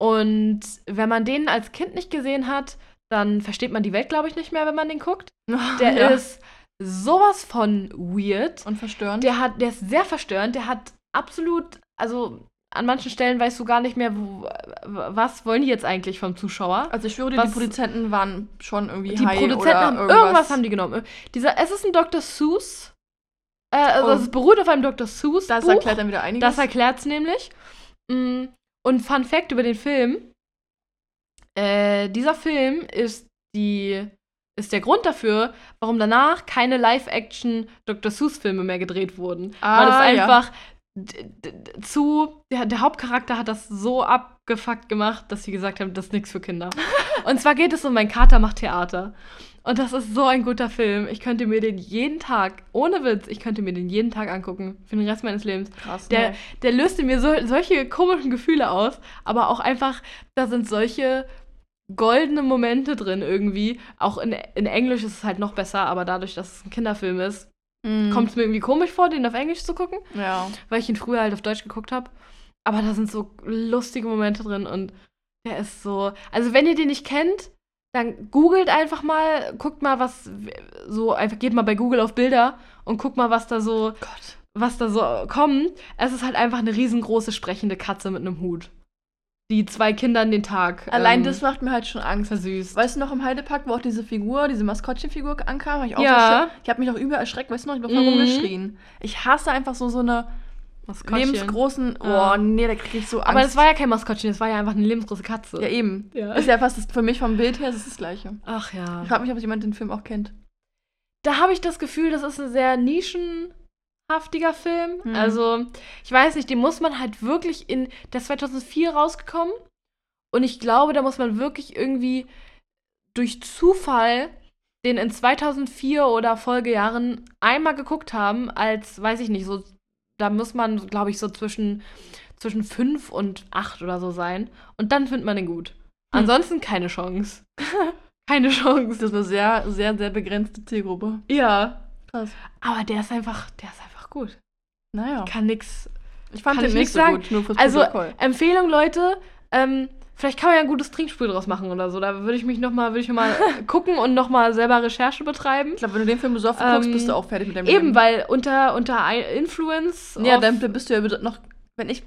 Und wenn man den als Kind nicht gesehen hat, dann versteht man die Welt, glaube ich, nicht mehr, wenn man den guckt. [LAUGHS] Der ja. ist sowas von weird. Und verstörend. Der hat, der ist sehr verstörend. Der hat absolut, also an manchen Stellen weißt du gar nicht mehr, wo, was wollen die jetzt eigentlich vom Zuschauer. also ich schwöre dir, Was- die Produzenten waren schon irgendwie Die Produzenten haben irgendwas. irgendwas. haben die genommen. Dieser, es ist ein Dr. Seuss. Äh, also Oh. es beruht auf einem Dr. Seuss. Das Buch. erklärt dann wieder einiges. Das erklärt es nämlich. Mm, Und Fun Fact über den Film: äh, Dieser Film ist die ist der Grund dafür, warum danach keine Live-Action Dr. Seuss-Filme mehr gedreht wurden. Ah, Weil es ja. einfach d- zu. Der, der Hauptcharakter hat das so abgefuckt gemacht, dass sie gesagt haben, das ist nichts für Kinder. [LAUGHS] Und zwar geht es um Mein Kater macht Theater. Und das ist so ein guter Film. Ich könnte mir den jeden Tag, ohne Witz, ich könnte mir den jeden Tag angucken. Für den Rest meines Lebens. krass. Der, der löst in mir so, solche komischen Gefühle aus, aber auch einfach, da sind solche goldene Momente drin irgendwie. Auch in, in Englisch ist es halt noch besser, aber dadurch, dass es ein Kinderfilm ist, Mhm. kommt es mir irgendwie komisch vor, den auf Englisch zu gucken, Ja. weil ich ihn früher halt auf Deutsch geguckt habe. Aber da sind so lustige Momente drin und der ist so. Also, wenn ihr den nicht kennt, dann googelt einfach mal, guckt mal, was so, einfach geht mal bei Google auf Bilder und guckt mal, was da so Gott. was da so kommt. Es ist halt einfach eine riesengroße sprechende Katze mit einem Hut. Die zwei Kindern den Tag. Allein ähm, das macht mir halt schon Angst. versüßt. Weißt du noch im Heidepark, wo auch diese Figur, diese Maskottchenfigur ankam? Hab ich auch Ja. so ich habe mich auch übel erschreckt, weißt du noch, ich bin Mhm. rumgeschrien. Ich hasse einfach so so eine Maskottchen. lebensgroßen. Oh, Ja. nee, da kriege ich so Angst. Aber das war ja kein Maskottchen, das war ja einfach eine lebensgroße Katze. ja eben. Ja. Ist ja fast das, für mich vom Bild her ist es das gleiche. Ach ja. Ich frage mich, ob jemand den Film auch kennt. Da habe ich das Gefühl, das ist ein sehr nischenhaftiger Film. Mhm. Also, ich weiß nicht, den muss man halt wirklich in. Der ist 2004 rausgekommen. Und ich glaube, da muss man wirklich irgendwie durch Zufall den in 2004 oder Folgejahren einmal geguckt haben, als, weiß ich nicht, so, da muss man, glaube ich, so zwischen, zwischen fünf und acht oder so sein. Und dann findet man den gut. Hm. Ansonsten keine Chance. [LAUGHS] keine Chance. Das ist eine sehr, sehr, sehr begrenzte Zielgruppe. Ja. Krass. Aber der ist einfach, der ist einfach gut. Naja. Kann nix. Ich fand kann den ich nicht so sagen. gut, nur fürs Also, Protokoll. Empfehlung, Leute, ähm, vielleicht kann man ja ein gutes Trinkspiel draus machen oder so. Da würde ich mich noch mal, würde ich noch mal [LAUGHS] gucken und noch mal selber Recherche betreiben. Ich glaube, wenn du den Film besoffen Ähm, guckst, bist du auch fertig mit deinem Eben, Leben. weil unter, unter Influence. Ja, dann bist du ja noch. Wenn ich.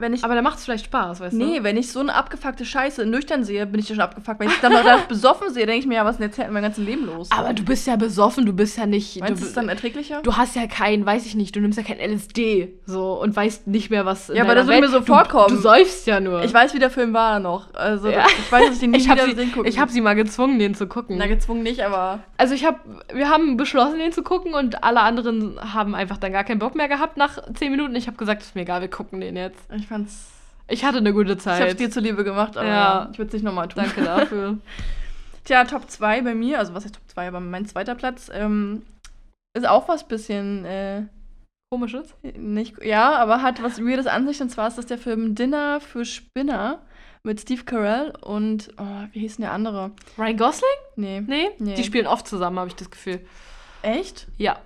Wenn ich. aber da macht es vielleicht Spaß, weißt Nee, du? wenn ich so eine abgefuckte Scheiße nüchtern sehe, bin ich ja schon abgefuckt. Wenn ich dann noch da [LAUGHS] besoffen sehe, denke ich mir ja, was ist denn jetzt in meinem ganzen Leben los? Aber du bist ja besoffen, du bist ja nicht. Meinst du, du, ist dann erträglicher? du hast ja kein, weiß ich nicht, du nimmst ja kein LSD so und weißt nicht mehr, was. in Ja, aber das würde mir so du, vorkommen. Du säufst ja nur. ich weiß, wie der Film war noch. Also, Ja. ich weiß, dass ich den [LAUGHS] nie ich habe wieder sie, gucken. ich hab sie mal gezwungen, den zu gucken. Na, gezwungen nicht, aber. Also ich habe, wir haben beschlossen, den zu gucken und alle anderen haben einfach dann gar keinen Bock mehr gehabt nach zehn Minuten. Ich habe gesagt, ist mir egal, wir gucken den jetzt. Ich fand's. Ich hatte eine gute Ich hab's Zeit. dir zuliebe gemacht, aber Ja. ich würde es nicht nochmal tun. Danke dafür. [LAUGHS] Tja, Top 2 bei mir, also was ist Top 2, aber mein zweiter Platz, ähm, ist auch was bisschen, äh, Komisches. nicht, ja, aber hat was Weirdes an sich. Und zwar ist das der Film Dinner für Spinner mit Steve Carell und, oh, wie hieß denn der andere? Ryan Gosling? Nee. Nee, Nee. die spielen oft zusammen, habe ich das Gefühl. Echt? Ja.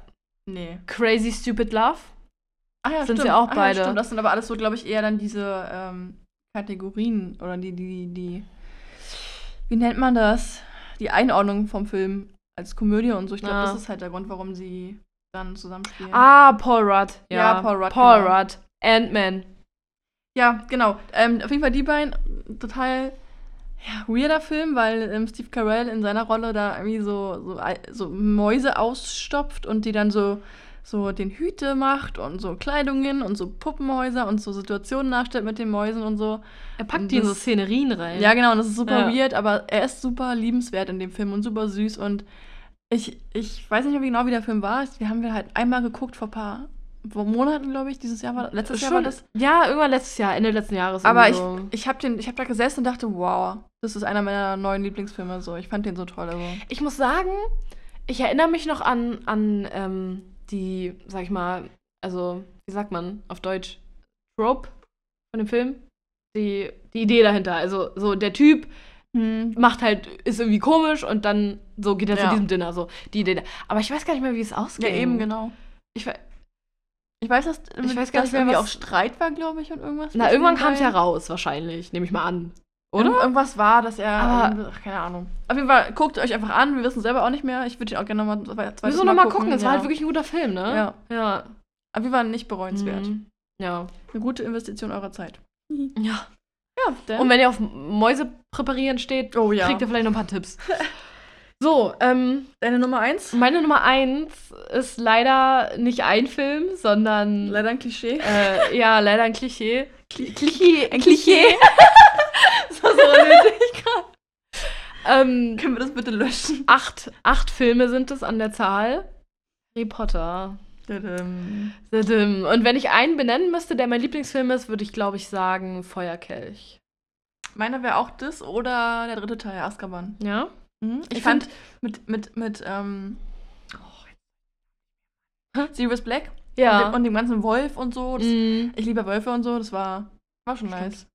Nee. Crazy Stupid Love. Ah ja, Sind stimmt. sie auch ah, beide. Ja, stimmt. Das sind aber alles so, glaube ich, eher dann diese ähm, Kategorien oder die, die, die, wie nennt man das? Die Einordnung vom Film als Komödie und so. Ich glaube, Ah. das ist halt der Grund, warum sie dann zusammenspielen. Ah, Paul Rudd. Ja, Paul Rudd, Paul genau. Rudd. Ant-Man. Ja, genau. Ähm, auf jeden Fall die beiden, total ja, weirder Film, weil ähm, Steve Carell in seiner Rolle da irgendwie so, so, so Mäuse ausstopft und die dann so, so den Hüte macht und so Kleidungen und so Puppenhäuser und so Situationen nachstellt mit den Mäusen und so. Er packt Und die in so Szenerien rein. Ja, genau, und das ist super Ja. weird, aber er ist super liebenswert in dem Film und super süß und ich, ich weiß nicht mehr genau, wie der Film war. Wir haben wir halt einmal geguckt vor ein paar Monaten, glaube ich. Dieses Jahr war letztes Jahr war Schon, das. Ja, irgendwann letztes Jahr, Ende letzten Jahres. Aber ich, so. ich habe den, ich habe da gesessen und dachte, wow, das ist einer meiner neuen Lieblingsfilme. So, ich fand den so toll. Also. Ich muss sagen, ich erinnere mich noch an, an ähm, die, sag ich mal, also, wie sagt man auf Deutsch, Trope von dem Film. Die, die Idee dahinter. Also, so der Typ Hm. macht halt, ist irgendwie komisch und dann so geht er Ja. zu diesem Dinner, so die Idee. Aber ich weiß gar nicht mehr, wie es Ja, ausgeht. eben, genau. Ich, Ich weiß, dass, Ich weiß dass gar nicht mehr, irgendwie was- auch Streit war, glaube ich, und irgendwas. na, irgendwann kam es ja raus, wahrscheinlich, nehme ich mal an. Oder? Irgendwas war, dass er. Aber- ach, keine Ahnung. Auf jeden Fall, guckt euch einfach an. Wir wissen selber auch nicht mehr. Ich würde ihn auch gerne nochmal zweites Wir müssen nochmal gucken, es ja. war halt wirklich ein guter Film, ne? Ja. Ja. Aber wir waren nicht bereuenswert. Mhm. Ja. Eine gute Investition eurer Zeit. [LAUGHS] ja. Ja, denn. Und wenn ihr auf Mäuse präparieren steht, oh ja. kriegt ihr vielleicht noch ein paar Tipps. [LAUGHS] So, ähm, Deine Nummer eins? meine Nummer eins ist leider nicht ein Film, sondern Leider ein Klischee. äh, ja, leider ein Klischee. Kli- Klischee. Ein Klischee. [LAUGHS] das war so unnötig gerade. Ähm, Können wir das bitte löschen? acht, acht Filme sind es an der Zahl. Harry Potter. Und wenn ich einen benennen müsste, der mein Lieblingsfilm ist, würde ich, glaube ich, sagen Feuerkelch. Meiner wäre auch das oder der dritte Teil, Azkaban. Ja? Mhm. Ich, Ich fand mit, mit, mit, ähm, oh, Sirius Black und, Ja. dem, und dem ganzen Wolf und so. Das, Mm. Ich liebe Wölfe und so, das war, war schon Stimmt. nice.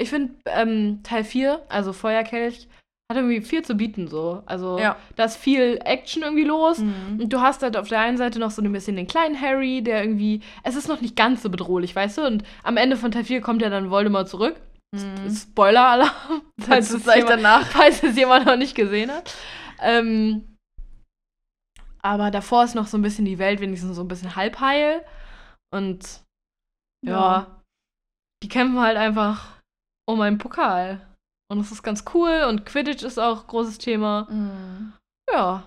Ich finde ähm, Teil 4, also Feuerkelch, hat irgendwie viel zu bieten so. Also Ja. da ist viel Action irgendwie los. Mhm. Und du hast halt auf der einen Seite noch so ein bisschen den kleinen Harry, der irgendwie. Es ist noch nicht ganz so bedrohlich, weißt du? Und am Ende von Teil 4 kommt ja dann Voldemort zurück. Mhm. Spoiler-Alarm, falls, [LAUGHS] Das es jemand- danach. [LAUGHS] falls es jemand noch nicht gesehen hat. Ähm, aber davor ist noch so ein bisschen die Welt wenigstens so ein bisschen halb heil. Und ja, die kämpfen halt einfach um einen Pokal. Und das ist ganz cool. Und Quidditch ist auch großes Thema. Mhm. Ja.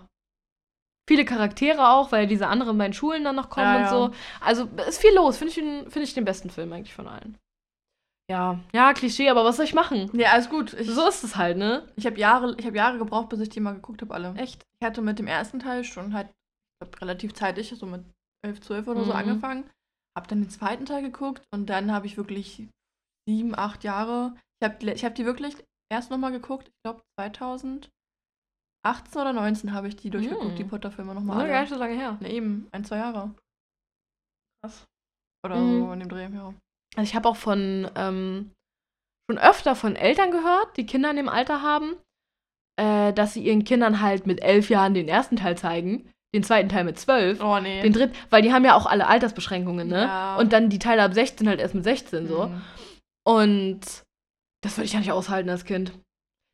Viele Charaktere auch, weil diese anderen beiden Schulen dann noch kommen Ja, und ja. so. Also ist viel los. Finde ich, den- find ich den besten Film eigentlich von allen. Ja, ja, Klischee, aber was soll ich machen? Ja, alles gut. Ich, So ist es halt, ne? ich habe Jahre, ich hab Jahre gebraucht, bis ich die mal geguckt habe, alle. Echt? Ich hatte mit dem ersten Teil schon halt ich glaub, relativ zeitig, so mit 11, 12 oder so Mhm. angefangen. Hab dann den zweiten Teil geguckt und dann habe ich wirklich sieben, acht Jahre. Ich habe ich hab die wirklich erst nochmal geguckt. Ich glaube 2018 oder 19 habe ich die durchgeguckt, Mhm. die Potter-Filme Das nochmal. ist gar nicht so lange her. Ne, eben, ein, zwei Jahre. Krass. Oder Mhm. so in dem Dreh, ja. Also ich habe auch von ähm, schon öfter von Eltern gehört, die Kinder in dem Alter haben, äh, dass sie ihren Kindern halt mit elf Jahren den ersten Teil zeigen, den zweiten Teil mit zwölf, Oh nee. den dritten, weil die haben ja auch alle Altersbeschränkungen, ne? Ja. Und dann die Teile ab 16 halt erst mit 16 so. Mhm. Und das würde ich ja nicht aushalten als Kind.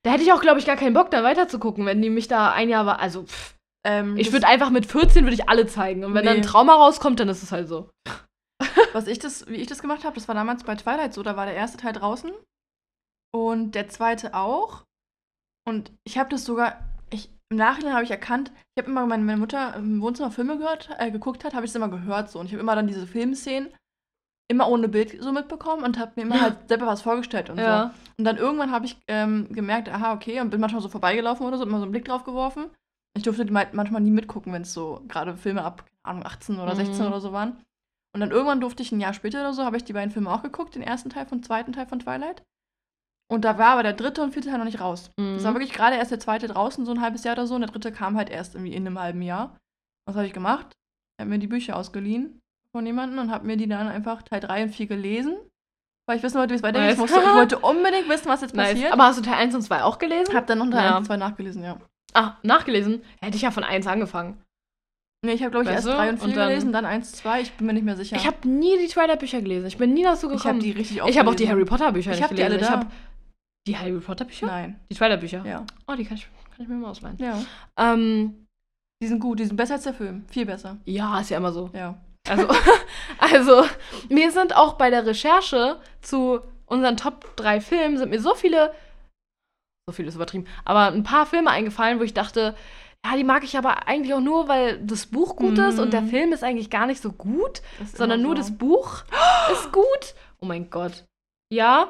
Da hätte ich auch, glaube ich, gar keinen Bock, dann weiterzugucken, wenn die mich da ein Jahr war. Also, pff, Ähm, ich würde einfach mit 14 würde ich alle zeigen. Und wenn dann Nee. ein Trauma rauskommt, dann ist es halt so. Was ich das, wie ich das gemacht habe, das war damals bei Twilight so, da war der erste Teil draußen und der zweite auch. Und ich habe das sogar, ich, im Nachhinein habe ich erkannt, ich habe immer, meine, meine Mutter im Wohnzimmer Filme gehört, äh, geguckt hat, habe ich es immer gehört so. Und ich habe immer dann diese Filmszenen immer ohne Bild so mitbekommen und habe mir immer halt selber was vorgestellt und so. Ja. Und dann irgendwann habe ich ähm, gemerkt, aha, okay, und bin manchmal so vorbeigelaufen oder so, immer so einen Blick drauf geworfen. Ich durfte manchmal nie mitgucken, wenn es so gerade Filme ab, Ahnung, 18 oder 16 Mhm. oder so waren. Und dann irgendwann durfte ich ein Jahr später oder so, habe ich die beiden Filme auch geguckt, den ersten Teil und zweiten Teil von Twilight. Und da war aber der dritte und vierte Teil noch nicht raus. Mhm. Es war wirklich gerade erst der zweite draußen, so ein halbes Jahr oder so, und der dritte kam halt erst irgendwie in einem halben Jahr. Was habe ich gemacht? Ich habe mir die Bücher ausgeliehen von jemandem und habe mir die dann einfach Teil 3 und 4 gelesen. Weil ich wissen wollte, wie es weitergeht. Ich, Nice. musste, ich wollte unbedingt wissen, was jetzt [LAUGHS] Nice. passiert. Aber hast du Teil 1 und 2 auch gelesen? Ich habe dann noch Teil Ja. 1 und 2 nachgelesen, ja. Ah, nachgelesen? Hätte ich ja von 1 angefangen. Nee, ich habe, glaube ich, Weißt erst? 3 und 4 Und dann- gelesen, dann 1, 2. Ich bin mir nicht mehr sicher. Ich habe nie die Twilight-Bücher gelesen. Ich bin nie dazu ich gekommen. hab die richtig oft ich habe auch die gelesen. Harry Potter-Bücher Ich nicht habe die alle gelesen. Ich habe die Harry Potter-Bücher? Nein. Die Twilight-Bücher? Ja. Oh, die kann ich, kann ich mir mal ausleihen. Ja. Ähm, Die sind gut, die sind besser als der Film. Viel besser. ja, ist ja immer so. Ja. Also, [LAUGHS] also, mir sind auch bei der Recherche zu unseren Top 3 Filmen sind mir so viele, so viel ist übertrieben, aber ein paar Filme eingefallen, wo ich dachte, ja, die mag ich aber eigentlich auch nur, weil das Buch gut ist und der Mhm. Film ist eigentlich gar nicht so gut, sondern immer nur so. das Buch [GASPS] ist gut. Oh mein Gott. Ja,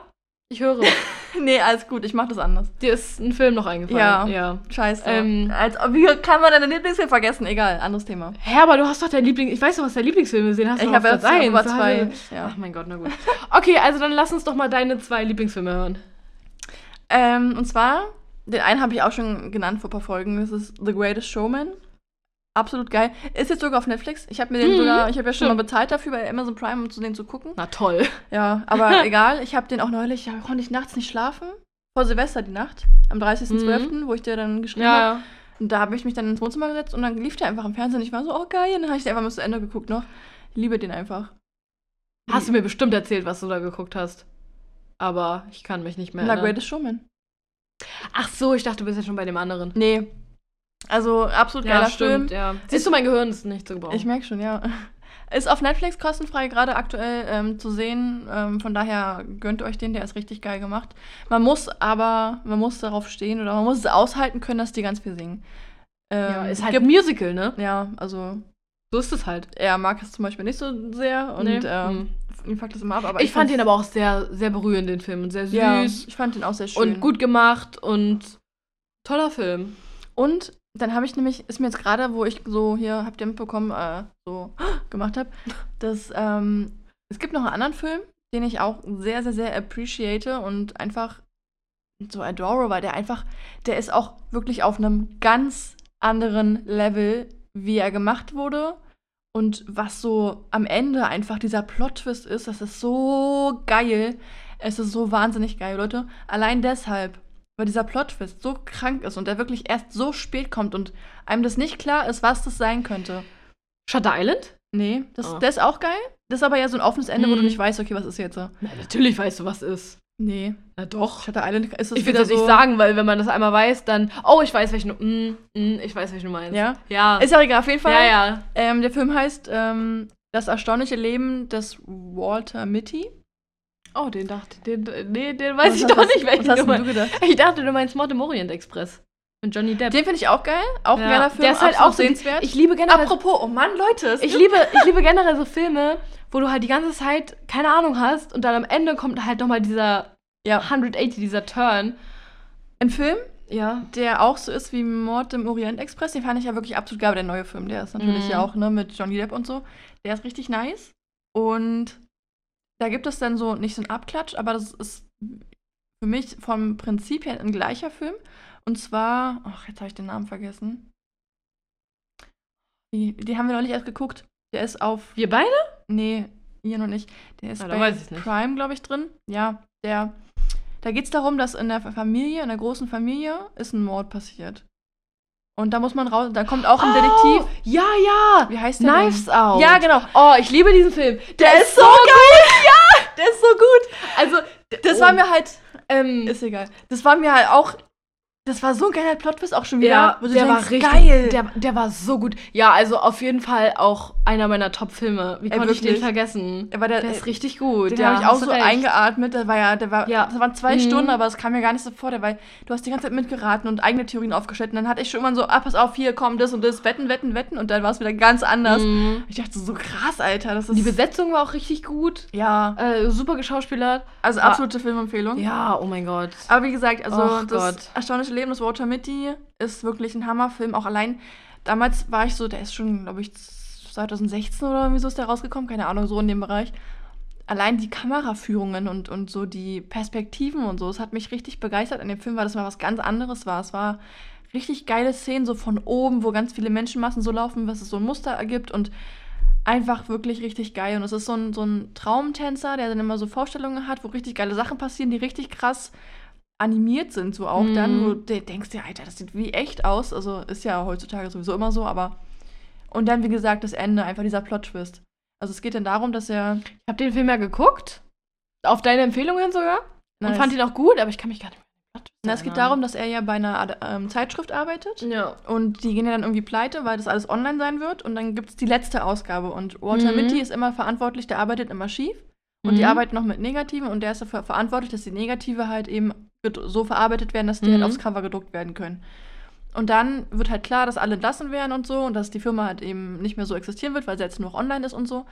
ich höre. [LAUGHS] Nee, alles gut, ich mach das anders. Dir ist ein Film noch eingefallen. Ja. ja. Scheiße. Ähm, Als, wie kann man deinen Lieblingsfilm vergessen? Egal, anderes Thema. Hä, aber du hast doch dein Liebling. Ich weiß doch, was dein Lieblingsfilm ist. Den hast Ich habe hast zwei. ja- Ja. Ach mein Gott, na gut. Okay, also dann lass uns doch mal deine zwei Lieblingsfilme hören. Ähm, und zwar, den einen habe ich auch schon genannt vor ein paar Folgen. Das ist The Greatest Showman. Absolut geil. Ist jetzt sogar auf Netflix. Ich habe mir den Mhm, sogar, ich habe ja schon mal bezahlt dafür bei Amazon Prime, um zu den zu gucken. Na toll. Ja, aber [LAUGHS] egal. Ich habe den auch neulich, ja, konnte ich nachts nicht schlafen. vor Silvester die Nacht, am 30.12., wo ich dir dann geschrieben habe. Ja, ja. Und da habe ich mich dann ins Wohnzimmer gesetzt und dann lief der einfach im Fernsehen. Ich war so, oh geil. Und dann habe ich den einfach bis zu Ende geguckt noch. Ich liebe den einfach. Hast du mir bestimmt erzählt, was du da geguckt hast. Aber ich kann mich nicht mehr erinnern. Greatest Showman. Ach so, ich dachte, du bist ja schon bei dem anderen. Nee. Also absolut geiler Ja, stimmt, Film. ja. Siehst du, mein Gehirn ist nicht zu gebrauchen. Ich merke schon, ja. Ist auf Netflix kostenfrei gerade aktuell ähm, zu sehen. Ähm, von daher gönnt euch den, der ist richtig geil gemacht. Man muss aber, man muss darauf stehen oder man muss es aushalten können, dass die ganz viel singen. Ähm, ja, ist es halt ein gibt, Musical, ne? ja, also So ist es halt. er mag es zum Beispiel nicht so sehr und Nee. ähm, ihm fuckt das immer ab. Aber ich, fand fand's- ihn aber auch sehr, sehr berührend, den Film. Und sehr süß ja, ich fand ihn auch sehr schön. und gut gemacht und toller Film. Und dann habe ich nämlich, ist mir jetzt gerade, wo ich so hier, habt ihr mitbekommen, äh, so [GASPS] gemacht habe, dass ähm, es gibt noch einen anderen Film, den ich auch sehr, sehr, sehr appreciate und einfach so adore, weil der einfach, der ist auch wirklich auf einem ganz anderen Level, wie er gemacht wurde. Und was so am Ende einfach dieser Plot-Twist ist, das ist so geil. Es ist so wahnsinnig geil, Leute. Allein deshalb, weil dieser Plot-Twist so krank ist und der wirklich erst so spät kommt und einem das nicht klar ist, was das sein könnte. Shutter Island? Nee, das, Oh. das ist auch geil. Das ist aber ja so ein offenes Ende, wo du Mhm. nicht weißt, okay, was ist jetzt? Na, natürlich weißt du, was ist. Nee. Na doch. Shutter Island ist es Ich will das so. nicht sagen, weil wenn man das einmal weiß, dann. Oh, ich weiß, welchen. Mm, mm, ich weiß, welchen du meinst. Ja? Ja. Ist auch egal, auf jeden Fall. ja, ja. Ähm, der Film heißt ähm, Das erstaunliche Leben des Walter Mitty. Oh, den dachte den, Nee, den weiß Was ich doch nicht, welchen Was hast du du gedacht? Ich dachte, du meinst Mord im Orient Express. Mit Johnny Depp. Den finde ich auch geil. Auch ein Ja, geiler Film. Der ist halt auch so. sehenswert. Ich liebe generell. Apropos, oh Mann, Leute. Ich liebe, ich [LAUGHS] liebe generell so Filme, wo du halt die ganze Zeit keine Ahnung hast und dann am Ende kommt halt nochmal dieser Ja. 180, dieser Turn. Ein Film, Ja. der auch so ist wie Mord im Orient Express. Den fand ich ja wirklich absolut geil. Aber der neue Film, der ist natürlich Mhm. ja auch ne, mit Johnny Depp und so. Der ist richtig nice. Und da gibt es dann so, nicht so einen Abklatsch, aber das ist für mich vom Prinzip her ein gleicher Film. Und zwar, ach, jetzt habe ich den Namen vergessen. Die, die haben wir noch nicht erst geguckt. Der ist auf, Wir beide? nee, hier noch nicht. Der ist Ah, bei. Prime, glaube ich, drin. Ja, der, da geht es darum, dass in der Familie, in der großen Familie, ist ein Mord passiert. Und da muss man raus, da kommt auch ein Detektiv. Oh, ja, ja. Wie heißt der Knives denn? Out. Ja, genau. Oh, ich liebe diesen Film. Der, ist so geil! [LAUGHS] Ja, der ist so gut. Also, Das oh, war mir halt, ähm, ist egal. Das war mir halt auch, das war so ein geiler Plot-Twist auch schon wieder. ja, der war denkst, richtig geil. Der, der war so gut. Ja, also auf jeden Fall auch einer meiner Top-Filme. Wie konnte ich den vergessen? der war der, Der ist richtig gut. Den ja, habe ich auch so recht. eingeatmet. Der war ja, der war, Ja. das waren zwei Mhm. Stunden, aber es kam mir gar nicht so vor. Der war, du hast die ganze Zeit mitgeraten und eigene Theorien aufgestellt. Und dann hatte ich schon immer so, ah, pass auf, hier kommt das und das, wetten, wetten, wetten. Und dann war es wieder ganz anders. Mhm. Ich dachte so, krass, Alter. Das ist, Die Besetzung war auch richtig gut. ja, Äh, super geschauspielert. also Ah. absolute Filmempfehlung. Ja, oh mein Gott. Aber wie gesagt, also Ach das Gott. Erstaunliche Leben des Walter Mitty ist wirklich ein Hammerfilm. Auch allein, damals war ich so, der ist schon, glaube ich, 2016 oder irgendwie so ist der rausgekommen, keine Ahnung, so in dem Bereich. Allein die Kameraführungen und, und so die Perspektiven und so, es hat mich richtig begeistert an dem Film, weil das mal was ganz anderes war. Es war richtig geile Szenen, so von oben, wo ganz viele Menschenmassen so laufen, was es so ein Muster ergibt und einfach wirklich richtig geil. Und es ist so ein, so ein Traumtänzer, der dann immer so Vorstellungen hat, wo richtig geile Sachen passieren, die richtig krass animiert sind, so auch Mhm. dann, wo du denkst dir, Alter, das sieht wie echt aus. Also ist ja heutzutage sowieso immer so, aber. Und dann, wie gesagt, das Ende, einfach dieser Plot-Twist. Also es geht dann darum, dass er. Ich habe den Film ja geguckt. Auf deine Empfehlung hin sogar. Und Nice. fand ihn auch gut, aber ich kann mich gar nicht mehr. Na, es geht darum, dass er ja bei einer Ad- ähm, Zeitschrift arbeitet. Ja. Und die gehen ja dann irgendwie pleite, weil das alles online sein wird. Und dann gibt es die letzte Ausgabe. Und Walter Mhm. Mitty ist immer verantwortlich, der arbeitet immer schief. Und die Mhm. arbeiten noch mit Negativen. Und der ist dafür verantwortlich, dass die Negative halt eben so verarbeitet werden, dass die Mhm. halt aufs Cover gedruckt werden können. Und dann wird halt klar, dass alle entlassen werden und so. Und dass die Firma halt eben nicht mehr so existieren wird, weil sie jetzt nur noch online ist und so.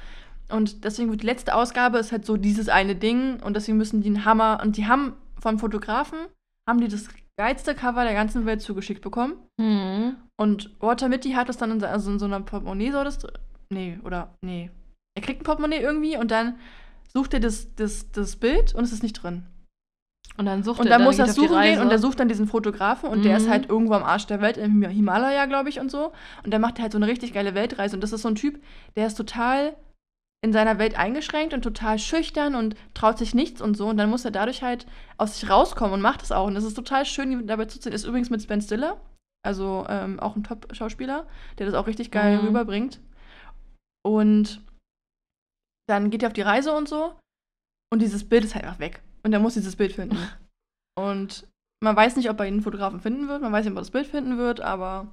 Und deswegen wird die letzte Ausgabe ist halt so dieses eine Ding. Und deswegen müssen die einen Hammer. Und die haben vom Fotografen, haben die das geilste Cover der ganzen Welt zugeschickt bekommen. Mhm. Und Walter Mitty hat es dann in, so- also in so einer Portemonnaie soll das. Nee, oder. Nee. Er kriegt ein Portemonnaie irgendwie und dann sucht er das, das, das Bild und es ist nicht drin. Und dann sucht Und er dann muss er suchen gehen und er sucht dann diesen Fotografen und der ist Mhm. halt irgendwo am Arsch der Welt, im Himalaya, glaube ich, und so. Und der macht halt so eine richtig geile Weltreise. Und das ist so ein Typ, der ist total in seiner Welt eingeschränkt und total schüchtern und traut sich nichts und so. Und dann muss er dadurch halt aus sich rauskommen und macht es auch. Und es ist total schön, ihn dabei zuzusehen. Ist übrigens mit Ben Stiller, also ähm, auch ein Top-Schauspieler, der das auch richtig geil Mhm. rüberbringt. Und dann geht er auf die Reise und so. Und dieses Bild ist halt einfach weg. Und er muss dieses Bild finden. und man weiß nicht, ob er den Fotografen finden wird. Man weiß nicht, ob er das Bild finden wird, aber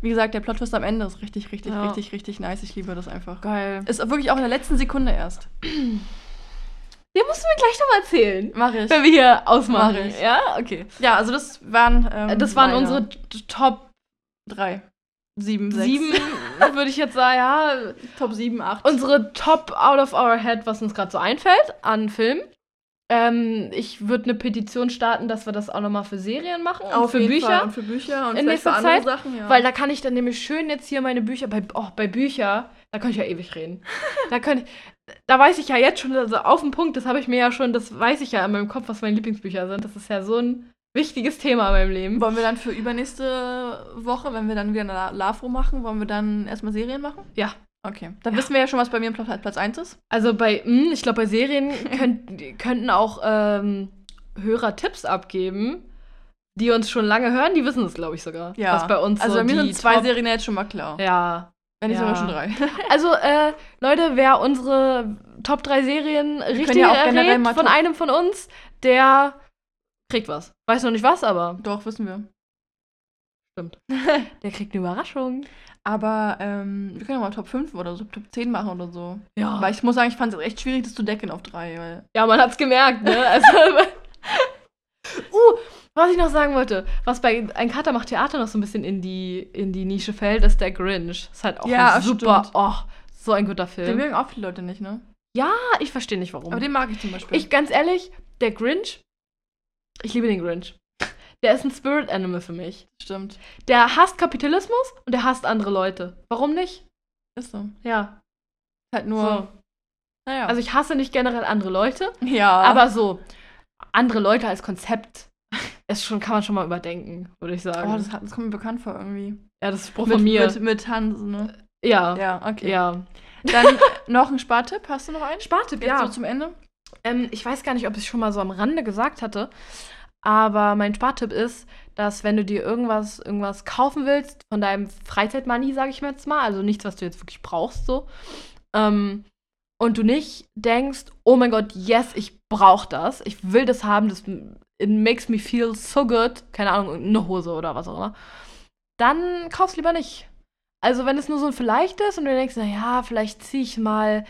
wie gesagt, der Plot-Twist am Ende ist richtig, richtig, Ja. richtig, richtig nice. Ich liebe das einfach. Geil. Ist wirklich auch in der letzten Sekunde erst. [CLEARS THROAT] Den musst du mir gleich nochmal erzählen. Mach ich. Wenn wir hier ausmachen. Mach ich. Ja, okay. Ja, also das waren. Ähm, das waren meine unsere Top drei. Sieben, sechs. sieben, [LAUGHS] würde ich jetzt sagen, ja. Top sieben, acht. Unsere Top out of our head, was uns gerade so einfällt an Filmen. Ähm, ich würde eine Petition starten, dass wir das auch nochmal für Serien machen und für jeden Bücher. Fall. Und für Bücher und in für nächster andere Zeit, Sachen, ja. Weil da kann ich dann nämlich schön jetzt hier meine Bücher, bei, oh, bei Bücher, da kann ich ja ewig reden. [LAUGHS] da kann ich, da weiß ich ja jetzt schon, also auf den Punkt, das habe ich mir ja schon, das weiß ich ja in meinem Kopf, was meine Lieblingsbücher sind. Das ist ja so ein wichtiges Thema in meinem Leben. wollen wir dann für übernächste Woche, wenn wir dann wieder eine La- LAFO machen, wollen wir dann erstmal Serien machen? Ja. Okay. Dann Ja. wissen wir ja schon, was bei mir Platz, Platz 1 ist. Also bei, mh, ich glaube, bei Serien könnt, [LAUGHS] könnten auch ähm, Hörer Tipps abgeben, die uns schon lange hören. Die wissen es, glaube ich, sogar. Ja. Was bei uns Also so bei mir sind zwei Top- Serien ja jetzt schon mal klar. Ja. Wenn nicht Ja. sogar schon drei. [LAUGHS] Also, äh, Leute, wer unsere Top 3 Serien richtig ja auch generell errät von einem von uns, der kriegt was. Weiß noch nicht was, aber Doch, wissen wir. stimmt. der kriegt eine Überraschung. [LAUGHS] Aber ähm, wir können ja mal Top 5 oder so, Top 10 machen oder so. Ja. Weil ich muss sagen, ich fand es echt schwierig, das zu decken auf drei. Weil Ja, man hat's gemerkt, ne? Also, [LAUGHS] uh, was ich noch sagen wollte, was bei Ein Kater macht Theater noch so ein bisschen in die, in die Nische fällt, ist der Grinch. Ist halt auch Ja, super, stimmt. oh, so ein guter den Film. mögen auch viele Leute nicht, ne? Ja, ich verstehe nicht warum. Aber den mag ich zum Beispiel. ich, ganz ehrlich, der Grinch, ich liebe den Grinch. Der ist ein Spirit Animal für mich. Stimmt. Der hasst Kapitalismus und der hasst andere Leute. Warum nicht? Ist so. Ja. Halt nur. So. Naja. Also ich hasse nicht generell andere Leute, ja. aber so andere Leute als Konzept ist schon, kann man schon mal überdenken, würde ich sagen. Oh, das, hat, das kommt mir bekannt vor irgendwie. ja, das ist Spruch Mit, von mir. Mit, mit Hans, ne? ja. Ja, okay. Ja. Dann [LAUGHS] noch ein Spartipp. Hast du noch einen? Spartipp, Jetzt so zum Ende? Ähm, ich weiß gar nicht, ob ich es schon mal so am Rande gesagt hatte, aber mein Spartipp ist, dass wenn du dir irgendwas, irgendwas kaufen willst, von deinem Freizeitmoney, sage ich mir jetzt mal, also nichts, was du jetzt wirklich brauchst, so, ähm, und du nicht denkst, oh mein Gott, yes, ich brauche das, ich will das haben, das it makes me feel so good, keine Ahnung, eine Hose oder was auch immer, dann kauf's lieber nicht. Also wenn es nur so ein Vielleicht ist und du denkst, naja, vielleicht ziehe ich mal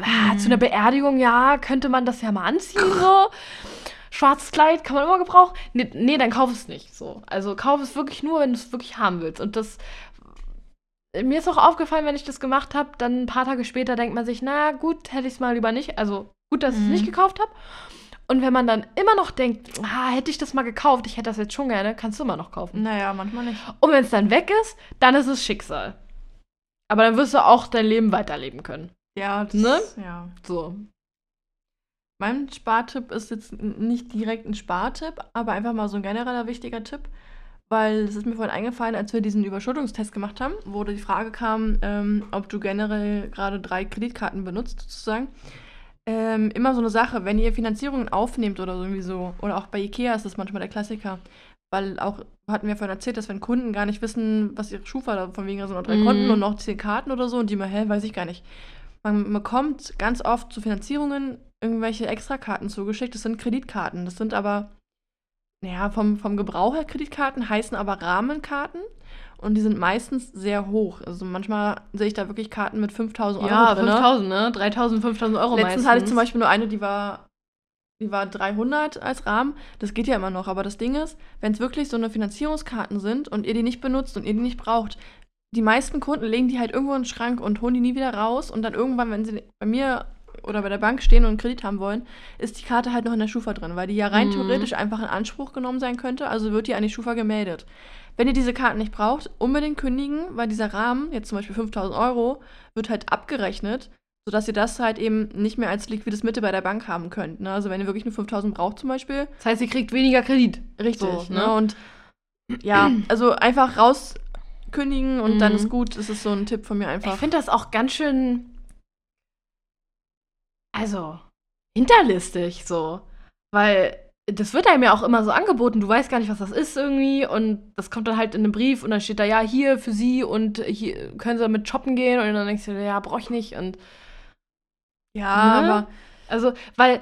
ah, Mhm. zu einer Beerdigung, ja, könnte man das ja mal anziehen, so. Schwarzes Kleid kann man immer gebrauchen. Nee, nee, dann kauf es nicht. So. Also kauf es wirklich nur, wenn du es wirklich haben willst. Und das. Mir ist auch aufgefallen, wenn ich das gemacht habe, dann ein paar Tage später denkt man sich, na gut, hätte ich es mal lieber nicht. Also gut, dass ich es Mhm. nicht gekauft habe. Und wenn man dann immer noch denkt, ah, hätte ich das mal gekauft, ich hätte das jetzt schon gerne, kannst du immer noch kaufen. Naja, manchmal nicht. Und wenn es dann weg ist, dann ist es Schicksal. Aber dann wirst du auch dein Leben weiterleben können. Ja, das, Ne? ja. So. Mein Spartipp ist jetzt nicht direkt ein Spartipp, aber einfach mal so ein genereller wichtiger Tipp. Weil es ist mir vorhin eingefallen, als wir diesen Überschuldungstest gemacht haben, wo die Frage kam, ähm, ob du generell gerade drei Kreditkarten benutzt, sozusagen. Ähm, immer so eine Sache, wenn ihr Finanzierungen aufnehmt oder so irgendwie so, oder auch bei Ikea ist das manchmal der Klassiker, weil auch, hatten wir vorhin erzählt, dass wenn Kunden gar nicht wissen, was ihre Schufa, da von wegen sind noch drei Mhm. Konten und noch zehn Karten oder so und die mal, hä, weiß ich gar nicht. Man bekommt ganz oft zu Finanzierungen irgendwelche Extrakarten zugeschickt. Das sind Kreditkarten. Das sind aber, naja, vom, vom Gebrauch her Kreditkarten, heißen aber Rahmenkarten. Und die sind meistens sehr hoch. Also manchmal sehe ich da wirklich Karten mit 5000 Euro Ja, drin. 5000, ne? 3000, 5000 Euro Letztens meistens. hatte ich zum Beispiel nur eine, die war, die war 300 als Rahmen. Das geht ja immer noch. Aber das Ding ist, wenn es wirklich so eine Finanzierungskarten sind und ihr die nicht benutzt und ihr die nicht braucht, die meisten Kunden legen die halt irgendwo in den Schrank und holen die nie wieder raus. Und dann irgendwann, wenn sie bei mir oder bei der Bank stehen und einen Kredit haben wollen, ist die Karte halt noch in der Schufa drin, weil die ja rein Mhm. theoretisch einfach in Anspruch genommen sein könnte. Also wird die an die Schufa gemeldet. Wenn ihr diese Karten nicht braucht, unbedingt kündigen, weil dieser Rahmen, jetzt zum Beispiel 5000 Euro, wird halt abgerechnet, sodass ihr das halt eben nicht mehr als liquides Mittel bei der Bank haben könnt. Ne? Also wenn ihr wirklich nur 5000 braucht zum Beispiel, Das heißt, ihr kriegt weniger Kredit. richtig. So, ne? ne? Und ja, also einfach rauskündigen und dann Mhm. ist gut. Das ist so ein Tipp von mir Ich einfach. finde das auch ganz schön also, hinterlistig so. Weil das wird einem ja auch immer so angeboten, du weißt gar nicht, was das ist irgendwie und das kommt dann halt in einem Brief und dann steht da, ja, hier für sie und hier können sie damit shoppen gehen und dann denkst du, ja, brauch ich nicht und Ja, Ne? aber also, weil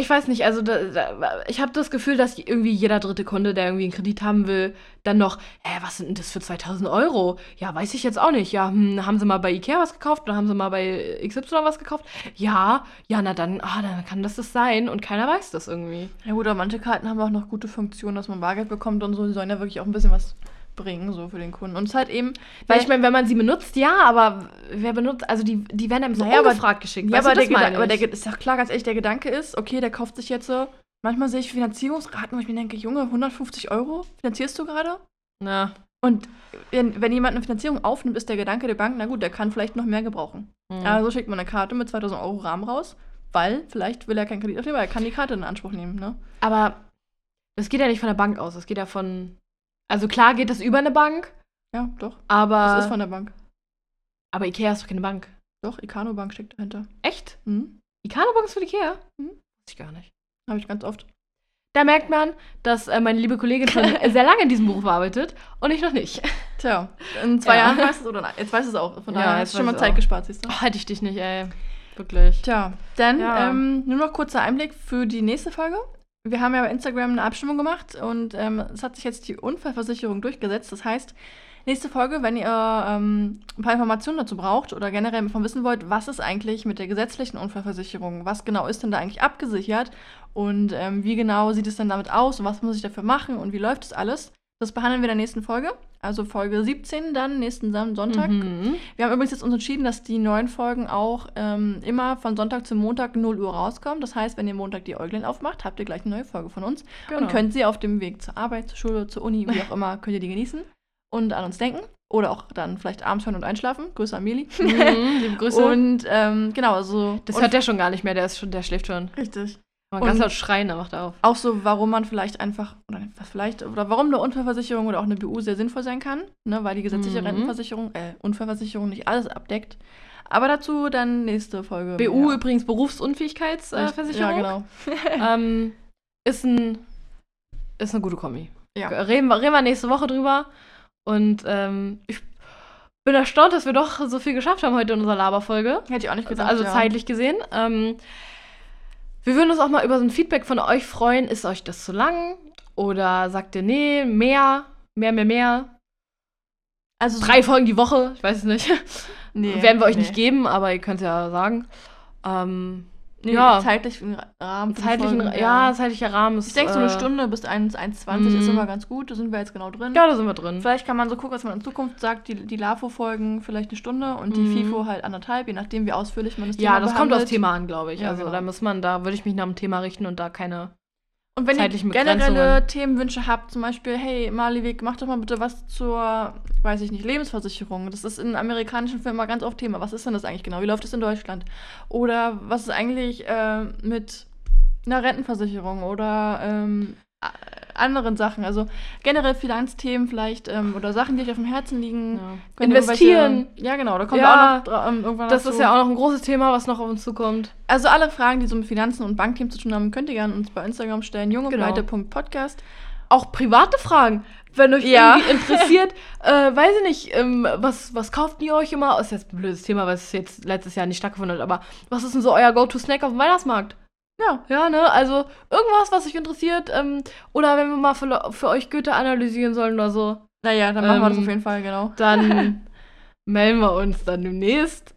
ich weiß nicht, also da, da, ich habe das Gefühl, dass irgendwie jeder dritte Kunde, der irgendwie einen Kredit haben will, dann noch, hä, was sind denn das für 2000 Euro? Ja, weiß ich jetzt auch nicht. Ja, hm, haben sie mal bei Ikea was gekauft oder haben sie mal bei XY was gekauft? Ja, ja, na dann, ah, dann kann das das sein und keiner weiß das irgendwie. Ja gut, aber manche Karten haben auch noch gute Funktionen, dass man Bargeld bekommt und so. Die sollen ja wirklich auch ein bisschen was bringen, so für den Kunden. Und es ist halt eben, Weil ich meine, wenn man sie benutzt, ja, aber wer benutzt, also die, die werden einem so Naja, aber- ungefragt geschickt. ja, aber, der, Gedan- aber der ist doch klar, ganz ehrlich, der Gedanke ist, okay, der kauft sich jetzt so, manchmal sehe ich Finanzierungsraten, wo ich mir denke, Junge, 150 Euro finanzierst du gerade? Ja. Und wenn, wenn jemand eine Finanzierung aufnimmt, ist der Gedanke der Bank, na gut, der kann vielleicht noch mehr gebrauchen. Mhm. Also schickt man eine Karte mit 2000 Euro Rahmen raus, weil vielleicht will er keinen Kredit aufnehmen, weil er kann die Karte in Anspruch nehmen, ne? Aber das geht ja nicht von der Bank aus, das geht ja von. Also klar geht das über eine Bank, Ja, doch. aber. Das ist von der Bank. aber Ikea ist doch keine Bank. Doch, Ikano Bank steckt dahinter. Echt? Hm? Ikano Bank ist für Ikea? Mhm. Weiß ich gar nicht. Habe ich ganz oft. Da merkt man, dass äh, meine liebe Kollegin schon [LAUGHS] sehr lange in diesem Beruf arbeitet und ich noch nicht. Tja, in zwei Ja. Jahren weißt du es oder nein? Jetzt weißt du es auch. Von Ja, daher jetzt hast du schon mal Zeit auch. gespart, siehst du? Oh, hätte ich dich nicht, ey. Wirklich. Tja, dann Ja. ähm, nur noch kurzer Einblick für die nächste Folge. Wir haben ja bei Instagram eine Abstimmung gemacht und ähm, es hat sich jetzt die Unfallversicherung durchgesetzt. Das heißt, nächste Folge, wenn ihr ähm, ein paar Informationen dazu braucht oder generell davon wissen wollt, was ist eigentlich mit der gesetzlichen Unfallversicherung, was genau ist denn da eigentlich abgesichert? Und ähm, wie genau sieht es denn damit aus? Und was muss ich dafür machen? Und wie läuft das alles, das behandeln wir in der nächsten Folge. Also Folge 17 dann, nächsten Sonntag. Mhm. Wir haben übrigens jetzt uns entschieden, dass die neuen Folgen auch ähm, immer von Sonntag zu Montag 0 Uhr rauskommen. Das heißt, wenn ihr Montag die Äuglein aufmacht, habt ihr gleich eine neue Folge von uns Genau. und könnt sie auf dem Weg zur Arbeit, zur Schule, zur Uni, wie auch [LAUGHS] immer, könnt ihr die genießen und an uns denken. Oder auch dann vielleicht abends hören und einschlafen. Grüße an Meli. Mhm, liebe Grüße. [LAUGHS] Und ähm, genau, also. das hört der schon gar nicht mehr, der, ist schon, der schläft schon. Richtig. Man ganz Und- laut schreien, da macht er auf. Auch so, warum man vielleicht einfach, oder was vielleicht, oder warum eine Unfallversicherung oder auch eine BU sehr sinnvoll sein kann, ne, weil die gesetzliche Mhm. Rentenversicherung, äh, Unfallversicherung nicht alles abdeckt. Aber dazu dann nächste Folge. BU mehr. übrigens Berufsunfähigkeitsversicherung. Ja, genau. [LAUGHS] [LAUGHS] ähm, ist, ein, ist eine gute Kombi. Ja. Reden, wir, reden wir nächste Woche drüber. Und ähm, ich bin erstaunt, dass wir doch so viel geschafft haben heute in unserer Laberfolge. Hätte ich auch nicht Also, gedacht. also ja. zeitlich gesehen. Ähm, wir würden uns auch mal über so ein Feedback von euch freuen. Ist euch das zu lang? Oder sagt ihr, nee, mehr, mehr, mehr, mehr? Also Drei Folgen die Woche, ich weiß es nicht. nee, Werden wir euch nee. nicht geben, aber ihr könnt es ja sagen. Ähm, Nee, Ja. zeitlichen Rahmen. zeitlichen, Folgen, ja, zeitlicher Rahmen ist. Ich denke, so eine äh, Stunde bis 1, 1,20 ist Mhm. immer ganz gut. Da sind wir jetzt genau drin. Ja, da sind wir drin. Vielleicht kann man so gucken, was man in Zukunft sagt. Die, die LAFO-Folgen vielleicht eine Stunde und die Mhm. FIFO halt anderthalb, je nachdem, wie ausführlich man das Ja, Thema das kommt aufs behandelt. Thema an, glaube ich. Ja, also genau. da muss man, da würde ich mich nach dem Thema richten und da keine. Und wenn ihr generelle. Themenwünsche habt, zum Beispiel, hey, Malivik, mach doch mal bitte was zur, weiß ich nicht, Lebensversicherung. Das ist in amerikanischen Filmen mal ganz oft Thema. Was ist denn das eigentlich genau? Wie läuft es in Deutschland? Oder was ist eigentlich äh, mit einer Rentenversicherung oder ähm, anderen Sachen? Also generell Finanzthemen vielleicht ähm, oder Sachen, die euch auf dem Herzen liegen. Ihr Investieren. Ja, genau. Da kommen Ja, wir auch noch ähm, irgendwann Das dazu. ist ja auch noch ein großes Thema, was noch auf uns zukommt. Also alle Fragen, die so mit Finanzen und Bankthemen zu tun haben, könnt ihr gerne uns bei Instagram stellen. jungebreite.podcast. Auch private Fragen. Wenn euch Ja. irgendwie interessiert, [LAUGHS] äh, weiß ich nicht, ähm, was, was kauft ihr euch immer? Ist jetzt ein blödes Thema, weil es jetzt letztes Jahr nicht stattgefunden hat, aber was ist denn so euer Go-To-Snack auf dem Weihnachtsmarkt? Ja. Ja, ne? Also irgendwas, was euch interessiert. Ähm, oder wenn wir mal für, für euch Goethe analysieren sollen oder so, Naja, dann machen wir das Ähm, auf jeden Fall, genau. dann [LAUGHS] melden wir uns dann demnächst.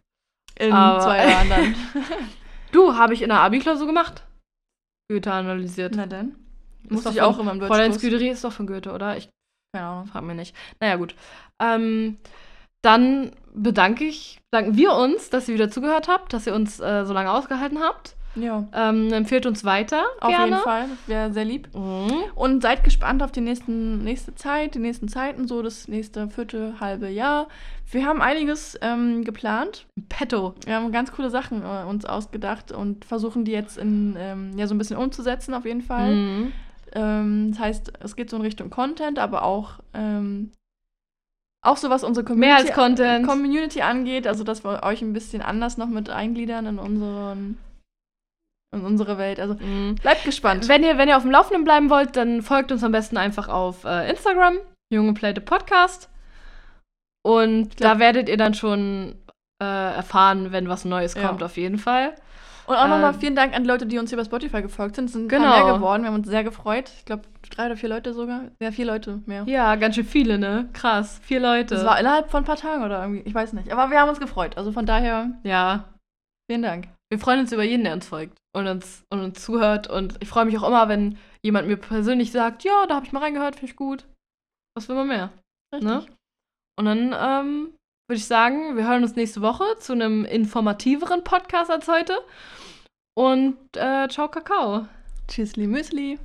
In aber- zwei Jahren dann. [LAUGHS] Du, habe ich in der Abi-Klausur gemacht. Goethe analysiert. Na Musste doch ich auch immer im Fräulein Deutschkurs. Sküderie ist doch von Goethe, oder? Ich Keine Ahnung. frage mich nicht. Naja, gut. Ähm, dann bedanke ich, danken wir uns, dass ihr wieder zugehört habt, dass ihr uns äh, so lange ausgehalten habt. Ja. Ähm, empfehlt uns weiter. Auf gerne. jeden Fall. Wäre sehr lieb. Mhm. Und seid gespannt auf die nächsten, nächste Zeit, die nächsten Zeiten, so das nächste vierte, halbe Jahr. Wir haben einiges ähm, geplant. Petto. Wir haben ganz coole Sachen äh, uns ausgedacht und versuchen die jetzt in, ähm, ja, so ein bisschen umzusetzen, auf jeden Fall. Mhm. Ähm, das heißt, es geht so in Richtung Content, aber auch, ähm, auch so, was unsere Mehr Community, als Content. Community angeht. Also, dass wir euch ein bisschen anders noch mit eingliedern in unseren in unsere Welt. Also Mhm. bleibt gespannt. Wenn ihr, wenn ihr auf dem Laufenden bleiben wollt, dann folgt uns am besten einfach auf äh, Instagram, Junge Pläte Podcast. Und da werdet ihr dann schon äh, erfahren, wenn was Neues Ja. kommt, auf jeden Fall. Und auch nochmal ähm, vielen Dank an die Leute, die uns hier bei Spotify gefolgt sind. Es sind Genau. mehr geworden. Wir haben uns sehr gefreut. Ich glaube, drei oder vier Leute sogar. Ja, vier Leute mehr. Ja, ganz schön viele, ne? Krass. Vier Leute. Das war innerhalb von ein paar Tagen oder irgendwie. Ich weiß nicht. Aber wir haben uns gefreut. Also von daher, ja. vielen Dank. Wir freuen uns über jeden, der uns folgt und uns, und uns zuhört. Und ich freue mich auch immer, wenn jemand mir persönlich sagt, ja, da habe ich mal reingehört, finde ich gut. Was will man mehr? Richtig. Ne? Und dann ähm, würde ich sagen, wir hören uns nächste Woche zu einem informativeren Podcast als heute. Und äh, ciao, Kakao. Tschüssli Müsli.